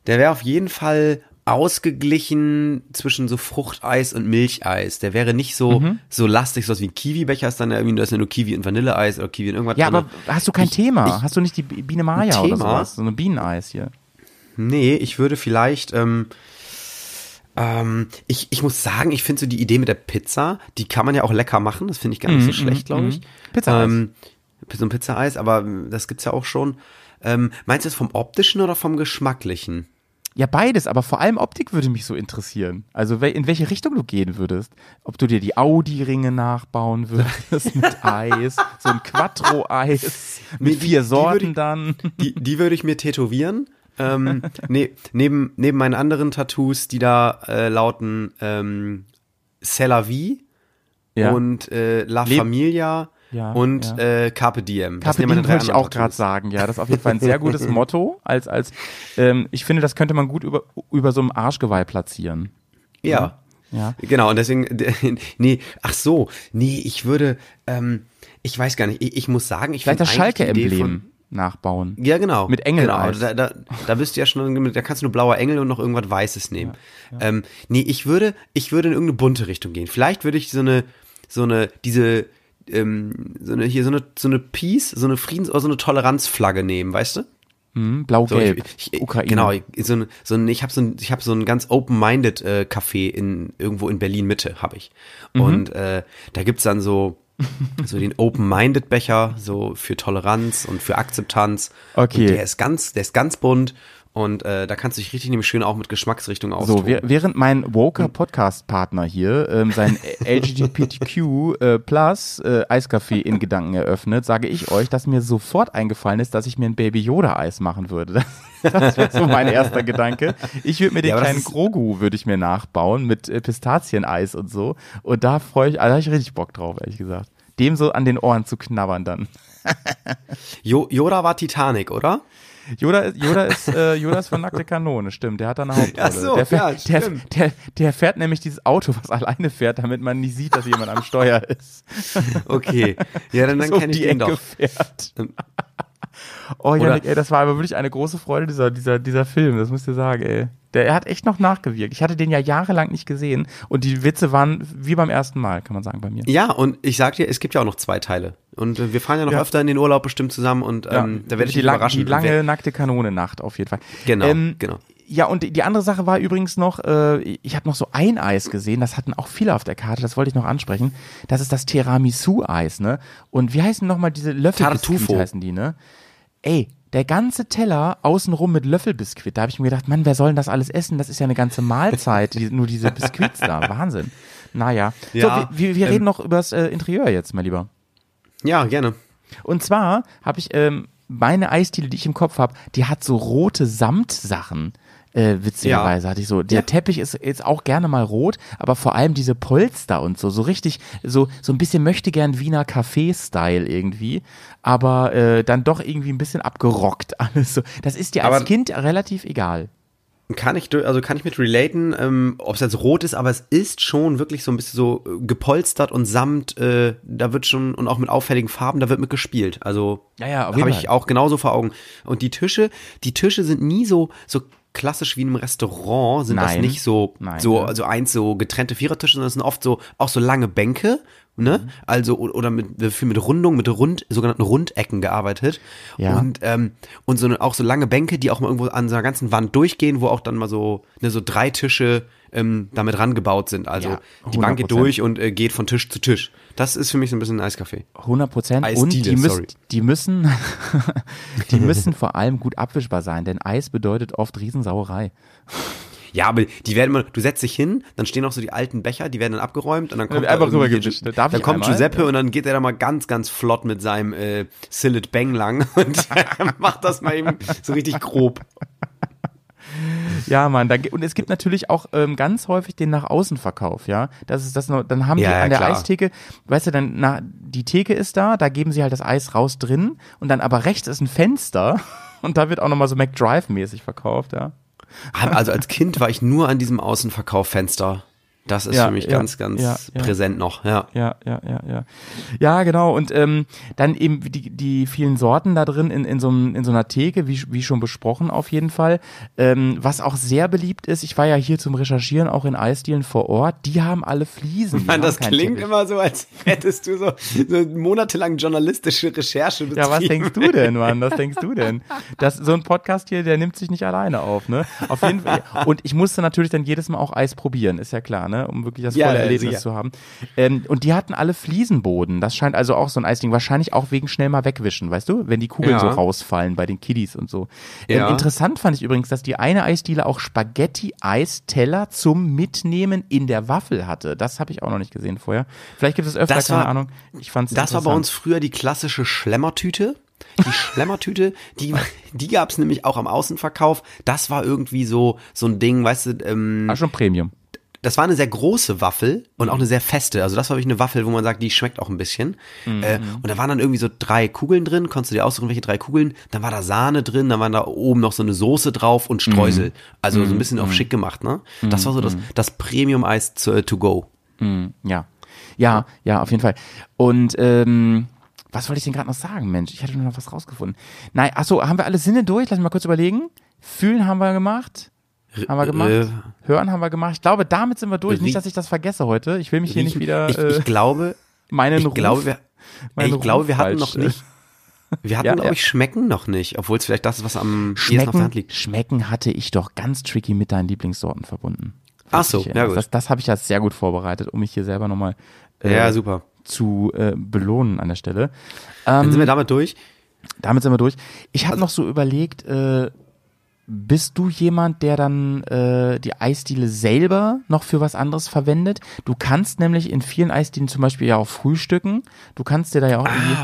der wäre auf jeden Fall ausgeglichen zwischen so Fruchteis und Milcheis. Der wäre nicht so, Mhm. so lastig, so was wie ein Kiwi-Becher ist dann irgendwie, da ist ja nur Kiwi und Vanilleeis oder Kiwi und irgendwas Ja, drin. aber hast du kein Ich- Thema? ich- hast du nicht die Bi- Biene Maya Ein oder sowas? So eine Bieneneis hier. Nee, ich würde vielleicht, ähm, ähm, ich, ich muss sagen, ich finde so die Idee mit der Pizza, die kann man ja auch lecker machen, das finde ich gar nicht so schlecht, glaube ich. mhm. Pizzaeis. Ähm, so ein Pizzaeis, aber das gibt's ja auch schon. Ähm, meinst du das vom optischen oder vom geschmacklichen? Ja, beides, aber vor allem Optik würde mich so interessieren. Also in welche Richtung du gehen würdest. Ob du dir die Audi-Ringe nachbauen würdest mit Eis, so ein Quattro-Eis Nee, mit die- vier die Sorten ich- dann. Die, die würde ich mir tätowieren. Ähm, ne, neben, neben meinen anderen Tattoos, die da äh, lauten ähm, C'est la vie Ja. und äh, La Leb- Familia Ja, und ja. Äh, Carpe Diem. Carpe ja Diem wollte ich auch gerade sagen, ja. Das ist auf jeden Fall ein sehr gutes Motto. Als, als, ähm, ich finde, das könnte man gut über, über so einem Arschgeweih platzieren. Ja. Ja. Genau, und deswegen, nee, ach so, nee, ich würde, ähm, ich weiß gar nicht, ich, ich muss sagen, ich Vielleicht das Schalke-Emblem nachbauen. Ja, genau. Mit Engeleis. Genau. Da, da, da bist du ja schon, da kannst du nur blauer Engel und noch irgendwas Weißes nehmen. Ähm, nee, ich würde, ich würde in irgendeine bunte Richtung gehen. Vielleicht würde ich so eine, so eine, diese, ähm, so eine, hier so eine, so eine Peace, so eine Friedens- oder so eine Toleranzflagge nehmen, weißt du? Hm, So, Blau-Gelb. Ukraine. Genau, ich- so ein, so ein, ich habe so ein, ich habe so ein ganz open-minded äh, Café in irgendwo in Berlin Mitte habe ich. Mhm. Und äh, da gibt's dann so so den open-minded Becher so für Toleranz und für Akzeptanz. Okay. Und der ist ganz, der ist ganz bunt und äh, da kannst du dich richtig nämlich schön auch mit Geschmacksrichtung So, austoben. wäh- während mein woker Podcast-Partner hier ähm, sein LGBTQ äh, Plus äh, Eiskaffee in Gedanken eröffnet, sage ich euch, dass mir sofort eingefallen ist, dass ich mir ein Baby Yoda Eis machen würde. Das, das wäre so mein erster Gedanke. Ich würde mir den Ja, kleinen Grogu würde ich mir nachbauen mit äh, Pistazieneis und so. Und da freue ich, also da habe ich richtig Bock drauf, ehrlich gesagt. Dem so an den Ohren zu knabbern dann. Yoda war Titanic, oder? Yoda, ist- Yoda ist äh, Yoda ist von nackte Kanone, stimmt. Der hat da eine Hauptrolle. Ach so, der, fährt, ja, der, der, der fährt nämlich dieses Auto, was alleine fährt, damit man nicht sieht, dass jemand am Steuer ist. Okay. Ja, dann, dann so kenne ich die den Ecke doch. fährt. Ähm, Oh, Janik, ey, das war aber wirklich eine große Freude, dieser, dieser, dieser Film, das müsst ihr sagen, ey. Der er hat echt noch nachgewirkt. Ich hatte den ja jahrelang nicht gesehen und die Witze waren wie beim ersten Mal, kann man sagen, bei mir. Ja, und ich sag dir, es gibt ja auch noch zwei Teile. Und äh, wir fahren ja noch Ja. öfter in den Urlaub bestimmt zusammen und ähm, da werde ich die, lang, überraschen. die lange nackte Kanone-Nacht auf jeden Fall. Genau, Ähm, genau. Ja, und die andere Sache war übrigens noch, äh, ich habe noch so ein Eis gesehen, das hatten auch viele auf der Karte, das wollte ich noch ansprechen. Das ist das Tiramisu-Eis, ne? Und wie heißen nochmal diese Löffelbiskuit Tartufo. heißen die, ne? Ey, der ganze Teller außenrum mit Löffelbiskuit, da habe ich mir gedacht, Mann, wer soll denn das alles essen? Das ist ja eine ganze Mahlzeit, die, nur diese Biskuits da, Wahnsinn. Naja, Ja, so, wir, wir, ähm, reden noch übers äh, Interieur jetzt, mein Lieber. Ja, gerne. Und zwar habe ich ähm, meine Eisdiele, die ich im Kopf habe, die hat so rote Samtsachen. Äh, witzigerweise hatte ich so. Der Ja. Teppich ist jetzt auch gerne mal rot, aber vor allem diese Polster und so, so richtig, so, so ein bisschen möchte gern Wiener Café-Style irgendwie, aber äh, dann doch irgendwie ein bisschen abgerockt alles so. Das ist dir als Aber- Kind relativ egal. Kann ich, also kann ich mit relaten, ähm, ob es jetzt rot ist, aber es ist schon wirklich so ein bisschen so äh, gepolstert und Samt, äh, da wird schon, und auch mit auffälligen Farben, da wird mit gespielt. Also Ja, ja, habe ich auch genauso vor Augen. Und die Tische, die Tische sind nie so, so klassisch wie in einem Restaurant, sind das Nein. nicht so, Nein, so, ja. also eins so getrennte Vierertische, sondern es sind oft so, auch so lange Bänke. Ne? Mhm. Also oder mit viel mit Rundung, mit Rund, sogenannten Rundecken gearbeitet Ja. und ähm, und so auch so lange Bänke, die auch mal irgendwo an so einer ganzen Wand durchgehen, wo auch dann mal so ne, so drei Tische ähm, damit rangebaut sind. Also Ja, die Bank geht 100%. durch und äh, geht von Tisch zu Tisch. Das ist für mich so ein bisschen ein Eiscafé. 100 Prozent. Und die müssen, sorry. die müssen, die müssen vor allem gut abwischbar sein, denn Eis bedeutet oft Riesensauerei. Ja, aber die werden immer, du setzt dich hin, dann stehen auch so die alten Becher, die werden dann abgeräumt und dann kommt wird einfach da rübergewischt, ne? Darf dann kommt einmal? Giuseppe und dann geht er da mal ganz, ganz flott mit seinem äh, Sillet Bang lang und macht das mal eben so richtig grob. Ja, Mann, da, und es gibt natürlich auch ähm, ganz häufig den nach außen Verkauf, ja. Das ist das noch, dann haben Ja, die an der klar. Eistheke, weißt du, dann na, die Theke ist da, da geben sie halt das Eis raus drin und dann aber rechts ist ein Fenster und da wird auch nochmal so McDrive mäßig verkauft, ja. Also als Kind war ich nur an diesem Außenverkauffenster. Das ist Ja, für mich ja, ganz, ganz ja, präsent noch, ja. Ja, ja, ja, ja. Ja, genau. Und ähm, dann eben die, die vielen Sorten da drin in, in, so, in so einer Theke, wie, wie schon besprochen auf jeden Fall. Ähm, was auch sehr beliebt ist, ich war ja hier zum Recherchieren auch in Eisdielen vor Ort, die haben alle Fliesen. haben das klingt Teppich. immer so, als hättest du so, so monatelang journalistische Recherche betrieben. Ja, was denkst du denn, Mann? Was denkst du denn? Das, so ein Podcast hier, der nimmt sich nicht alleine auf, ne? Auf jeden Fall. Und ich musste natürlich dann jedes Mal auch Eis probieren, ist ja klar, ne? Um wirklich das Ja, volle ja, Erlebnis sicher. zu haben. Ähm, und die hatten alle Fliesenboden. Das scheint also auch so ein Eisding. Wahrscheinlich auch wegen schnell mal wegwischen, weißt du? Wenn die Kugeln Ja. so rausfallen bei den Kiddies und so. Ja. Ähm, interessant fand ich übrigens, dass die eine Eisdiele auch Spaghetti-Eisteller zum Mitnehmen in der Waffel hatte. Das habe ich auch noch nicht gesehen vorher. Vielleicht gibt es öfter, Das keine war- Ahnung. Ich fand's Das war bei uns früher die klassische Schlemmertüte. Die Schlemmertüte, die, die gab's nämlich auch am Außenverkauf. Das war irgendwie so, so ein Ding, weißt du, ähm, Ah, schon Premium. Das war eine sehr große Waffel und auch eine sehr feste. Also das war wirklich eine Waffel, wo man sagt, die schmeckt auch ein bisschen. Äh, und da waren dann irgendwie so drei Kugeln drin, konntest du dir aussuchen, welche drei Kugeln. Dann war da Sahne drin, dann waren da oben noch so eine Soße drauf und Streusel. Also so ein bisschen auf schick gemacht, ne? Das war so das, das Premium-Eis zu, äh, to go. Ja. Ja, ja, auf jeden Fall. Und ähm, was wollte ich denn gerade noch sagen, Mensch? Ich hatte nur noch was rausgefunden. Nein, achso, haben wir alle Sinne durch? Lass mich mal kurz überlegen. Fühlen haben wir gemacht. Haben wir gemacht. Äh, Hören haben wir gemacht. Ich glaube, damit sind wir durch. Nicht, dass ich das vergesse heute. Ich will mich hier nicht wieder ich, äh, ich glaube, meinen ich Ruf, glaube, wir, meinen ich glaube, wir Ruf hatten noch äh, nicht, wir hatten, Ja, glaube ja. ich, schmecken noch nicht, obwohl es vielleicht das ist, was am ehesten auf der Schmecken, Hand liegt. Schmecken hatte ich doch ganz tricky mit deinen Lieblingssorten verbunden. Ach so, Ich, äh, ja gut. Das, das habe ich ja sehr gut vorbereitet, um mich hier selber nochmal äh, ja, super. zu äh, belohnen an der Stelle. Dann Ähm, sind wir damit durch. damit sind wir durch. Ich Also habe noch so überlegt, äh, bist du jemand, der dann äh, die Eisdiele selber noch für was anderes verwendet? Du kannst nämlich in vielen Eisdielen zum Beispiel ja auch frühstücken. Du kannst dir da ja auch irgendwie.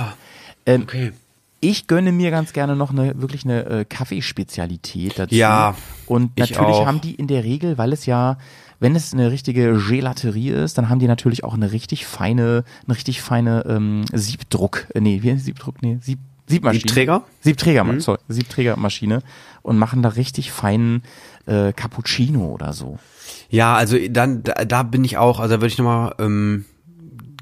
Ähm, Ah, okay. Ich gönne mir ganz gerne noch eine wirklich eine äh, Kaffeespezialität dazu. Ja, Und ich natürlich haben die in der Regel, weil es ja, wenn es eine richtige Gelaterie ist, dann haben die natürlich auch eine richtig feine, eine richtig feine ähm, Siebdruck, äh, nee, wie Siebdruck, nee, Sieb, Siebmaschine. Siebträger? Siebträger, Mhm. sorry, Siebträgermaschine und machen da richtig feinen äh, Cappuccino oder so. Ja, also dann, da, da bin ich auch, also da würde ich nochmal, ähm,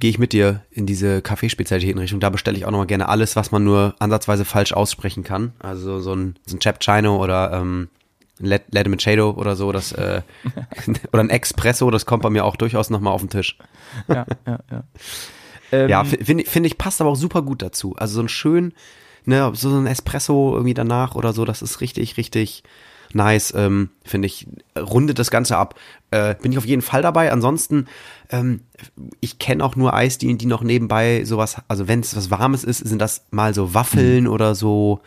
gehe ich mit dir in diese Kaffeespezialitätenrichtung. Da bestelle ich auch nochmal gerne alles, was man nur ansatzweise falsch aussprechen kann. Also so ein, so ein Cappuccino oder ähm, Let- Latte Machado oder so, das, äh, oder ein Espresso, das kommt bei mir auch durchaus nochmal auf den Tisch. Ja, ja, ja. Ähm, Ja, fi- finde ich, finde ich, passt aber auch super gut dazu. Also so ein schön, ne, so ein Espresso irgendwie danach oder so, das ist richtig, richtig nice, ähm, finde ich, rundet das Ganze ab. Äh, bin ich auf jeden Fall dabei. Ansonsten, ähm, ich kenne auch nur Eisdielen, die noch nebenbei sowas, also wenn es was Warmes ist, sind das mal so Mhm. Waffeln oder so.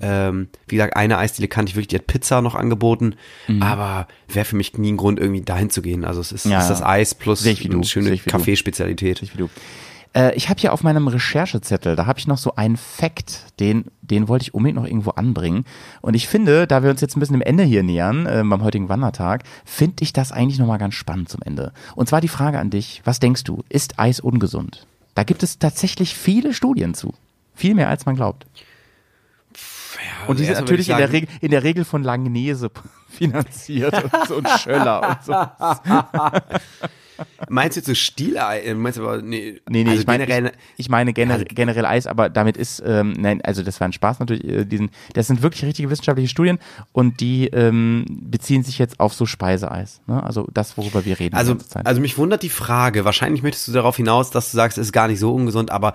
Ähm, wie gesagt, eine Eisdiele kannte ich wirklich, die hat Pizza noch angeboten, aber wäre für mich nie ein Grund, irgendwie dahin zu gehen. Also es ist, Mhm. Ja, ist das. Eis plus eine schöne sehe ich wie du. Kaffeespezialität. Äh, ich habe hier auf meinem Recherchezettel, da habe ich noch so einen Fact, den, den wollte ich unbedingt noch irgendwo anbringen. Und ich finde, da wir uns jetzt ein bisschen dem Ende hier nähern, äh, beim heutigen Wandertag, finde ich das eigentlich nochmal ganz spannend zum Ende. Und zwar die Frage an dich, was denkst du, ist Eis ungesund? Da gibt es tatsächlich viele Studien zu. Viel mehr als man glaubt. Und die sind erstmal würde natürlich ich in der, Regel, in der Regel von Langnese finanziert und, so und Schöller und so. Meinst du jetzt so Stilei? äh, Meinst du aber, nee, Nee, nee, also ich meine generell, ich, ich meine generell, Also- generell Eis, aber damit ist, ähm, nein, also das war ein Spaß natürlich, äh, diesen, das sind wirklich richtige wissenschaftliche Studien und die ähm, beziehen sich jetzt auf so Speiseeis, ne? also das, worüber wir reden also, also mich wundert die Frage. Wahrscheinlich möchtest du darauf hinaus, dass du sagst, es ist gar nicht so ungesund, aber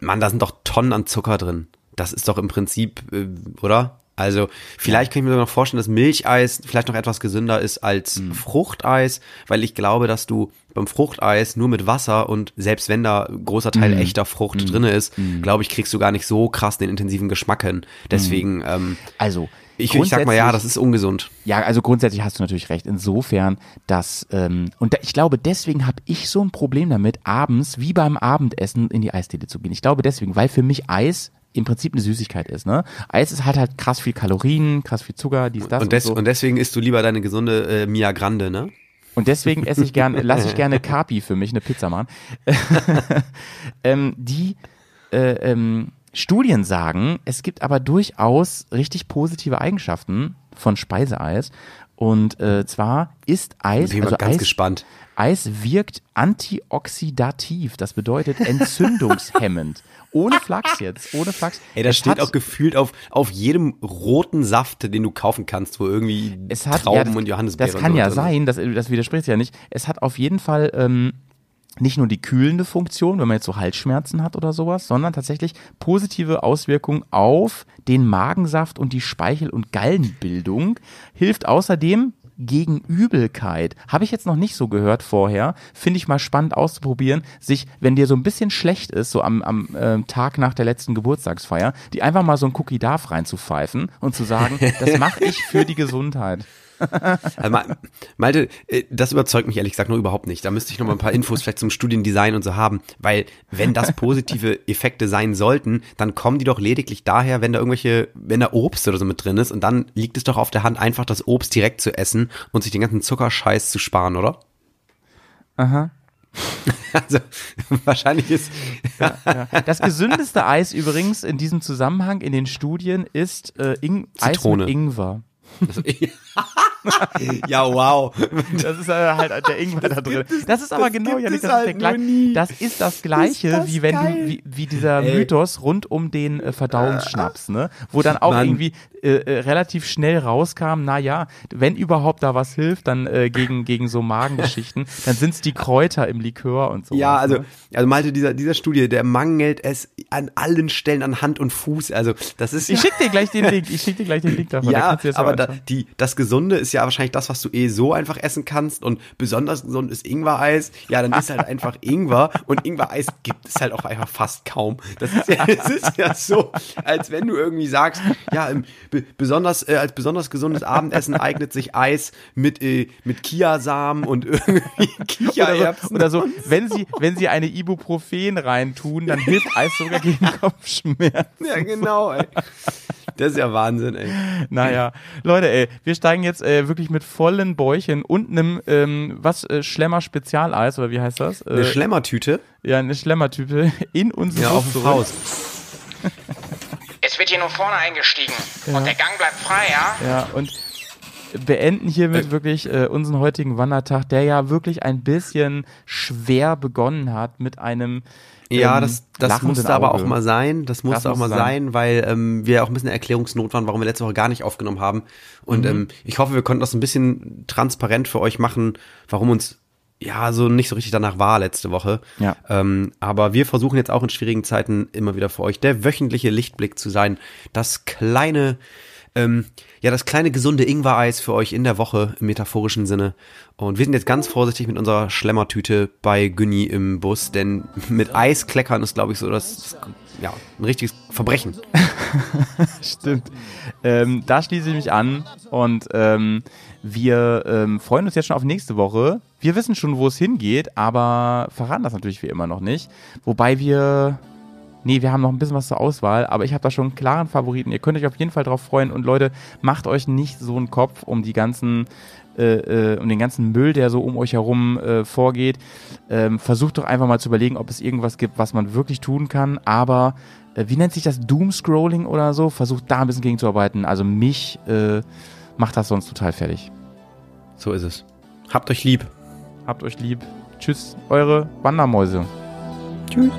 Mann, da sind doch Tonnen an Zucker drin. Das ist doch im Prinzip, äh, oder? Also vielleicht kann ich mir sogar noch vorstellen, dass Milcheis vielleicht noch etwas gesünder ist als Hm. Fruchteis, weil ich glaube, dass du beim Fruchteis nur mit Wasser und selbst wenn da großer Teil Hm. echter Frucht drinne ist, glaube ich, kriegst du gar nicht so krass den intensiven Geschmack hin. Deswegen, ähm, also, ich, ich sag mal, ja, das ist ungesund. Ja, also grundsätzlich hast du natürlich recht. Insofern, dass ähm, und da, ich glaube, deswegen habe ich so ein Problem damit, abends wie beim Abendessen in die Eisdiele zu gehen. Ich glaube deswegen, weil für mich Eis im Prinzip eine Süßigkeit ist. Ne? Eis ist, hat halt krass viel Kalorien, krass viel Zucker, dies, das Und, des, und so. und deswegen isst du lieber deine gesunde äh, Mia Grande, ne? Und deswegen esse ich gerne, lasse ich gerne Kapi für mich, eine Pizza machen. ähm, die äh, ähm, Studien sagen, es gibt aber durchaus richtig positive Eigenschaften von Speiseeis. Und äh, zwar ist Eis, Bin also ganz Eis, gespannt. Eis wirkt antioxidativ, das bedeutet entzündungshemmend. ohne Flachs jetzt, ohne Flachs. Ey, das Es steht auch gefühlt auf, auf jedem roten Saft, den du kaufen kannst, wo irgendwie es hat, Trauben ja, das, und Johannisbeeren Das kann ja sein, das, das widerspricht ja nicht. Es hat auf jeden Fall ähm, nicht nur die kühlende Funktion, wenn man jetzt so Halsschmerzen hat oder sowas, sondern tatsächlich positive Auswirkungen auf den Magensaft und die Speichel- und Gallenbildung. Hilft außerdem gegen Übelkeit. Habe ich jetzt noch nicht so gehört vorher. Finde ich mal spannend auszuprobieren, sich, wenn dir so ein bisschen schlecht ist, so am, am ähm, Tag nach der letzten Geburtstagsfeier, die einfach mal so ein Cookie Darf reinzupfeifen und zu sagen, das mache ich für die Gesundheit. Also, Ma- Malte, äh, das überzeugt mich ehrlich gesagt nur überhaupt nicht. Da müsste ich noch mal ein paar Infos vielleicht zum Studiendesign und so haben, weil wenn das positive Effekte sein sollten, dann kommen die doch lediglich daher, wenn da irgendwelche, wenn da Obst oder so mit drin ist und dann liegt es doch auf der Hand, einfach das Obst direkt zu essen und sich den ganzen Zuckerscheiß zu sparen, oder? Aha. Also wahrscheinlich ist Das gesündeste Eis übrigens in diesem Zusammenhang in den Studien ist äh, Ing Eis Zitrone. mit Ingwer. Also, ja, wow. Das ist halt der Ingwer da drin. Das ist aber das genau ja es das, ist halt der nur gleich, das ist das gleiche, das wie wenn geil. du, wie, wie dieser Ey. Mythos rund um den äh, Verdauungsschnaps, ne? Wo dann auch Mann. irgendwie äh, äh, relativ schnell rauskam, na ja, wenn überhaupt da was hilft, dann äh, gegen, gegen so Magengeschichten, dann sind's die Kräuter im Likör und so. Ja, also, ne? also Malte, dieser, dieser Studie, der mangelt es an allen Stellen an Hand und Fuß. Also, das ist Ich schick dir gleich den Link, ich schick dir gleich den Link davon. da Ja, das aber da, die, das Gesunde ist ja wahrscheinlich das, was du eh so einfach essen kannst und besonders gesund ist Ingwer-Eis. Ja, dann ist halt einfach Ingwer und Ingwer-Eis gibt es halt auch einfach fast kaum. Das ist ja, das ist ja so, als wenn du irgendwie sagst, ja, be besonders, äh, als besonders gesundes Abendessen eignet sich Eis mit, äh, mit Kiasamen und irgendwie oder Kiaerbsen. so, oder so wenn sie, wenn sie eine Ibuprofen reintun, dann hilft Eis sogar gegen Kopfschmerzen. Ja, genau, ey. Das ist ja Wahnsinn, ey. Naja, Leute, ey, wir steigen jetzt äh, wirklich mit vollen Bäuchen und einem, ähm, was, äh, Schlemmer Spezialeis, oder wie heißt das? Äh, Eine Schlemmertüte. ja, eine Schlemmertype in unsere Ja, auf Bus dem zurück. Haus. Es wird hier nur vorne eingestiegen. Und der Gang bleibt frei, ja? Ja, und beenden hiermit wirklich äh, unseren heutigen Wandertag, der ja wirklich ein bisschen schwer begonnen hat mit einem Ja, ähm, das, das musste aber Auge. auch mal sein. Das musste Das auch muss mal sein. sein, weil ähm, wir auch ein bisschen Erklärungsnot waren, warum wir letzte Woche gar nicht aufgenommen haben. Und Mhm. ähm, ich hoffe, wir konnten das ein bisschen transparent für euch machen, warum uns ja so nicht so richtig danach war letzte Woche. Ja. Ähm, aber wir versuchen jetzt auch in schwierigen Zeiten immer wieder für euch der wöchentliche Lichtblick zu sein. Das kleine, ähm, ja, das kleine gesunde Ingwer-Eis für euch in der Woche im metaphorischen Sinne. Und wir sind jetzt ganz vorsichtig mit unserer Schlemmertüte bei Günni im Bus, denn mit Eis kleckern ist, glaube ich, so das, ja, ein richtiges Verbrechen. Stimmt. Ähm, da schließe ich mich an und ähm, wir ähm, freuen uns jetzt schon auf nächste Woche. Wir wissen schon, wo es hingeht, aber verraten das natürlich wie immer noch nicht. Wobei wir. Nee, wir haben noch ein bisschen was zur Auswahl, aber ich habe da schon einen klaren Favoriten. Ihr könnt euch auf jeden Fall drauf freuen und Leute, macht euch nicht so einen Kopf um die ganzen, äh, äh, um den ganzen Müll, der so um euch herum äh, vorgeht. Ähm, versucht doch einfach mal zu überlegen, ob es irgendwas gibt, was man wirklich tun kann. Aber äh, wie nennt sich das Doomscrolling oder so? Versucht da ein bisschen gegenzuarbeiten. Also mich äh, macht das sonst total fertig. So ist es. Habt euch lieb. Habt euch lieb. Tschüss, eure Wandermäuse. Tschüss.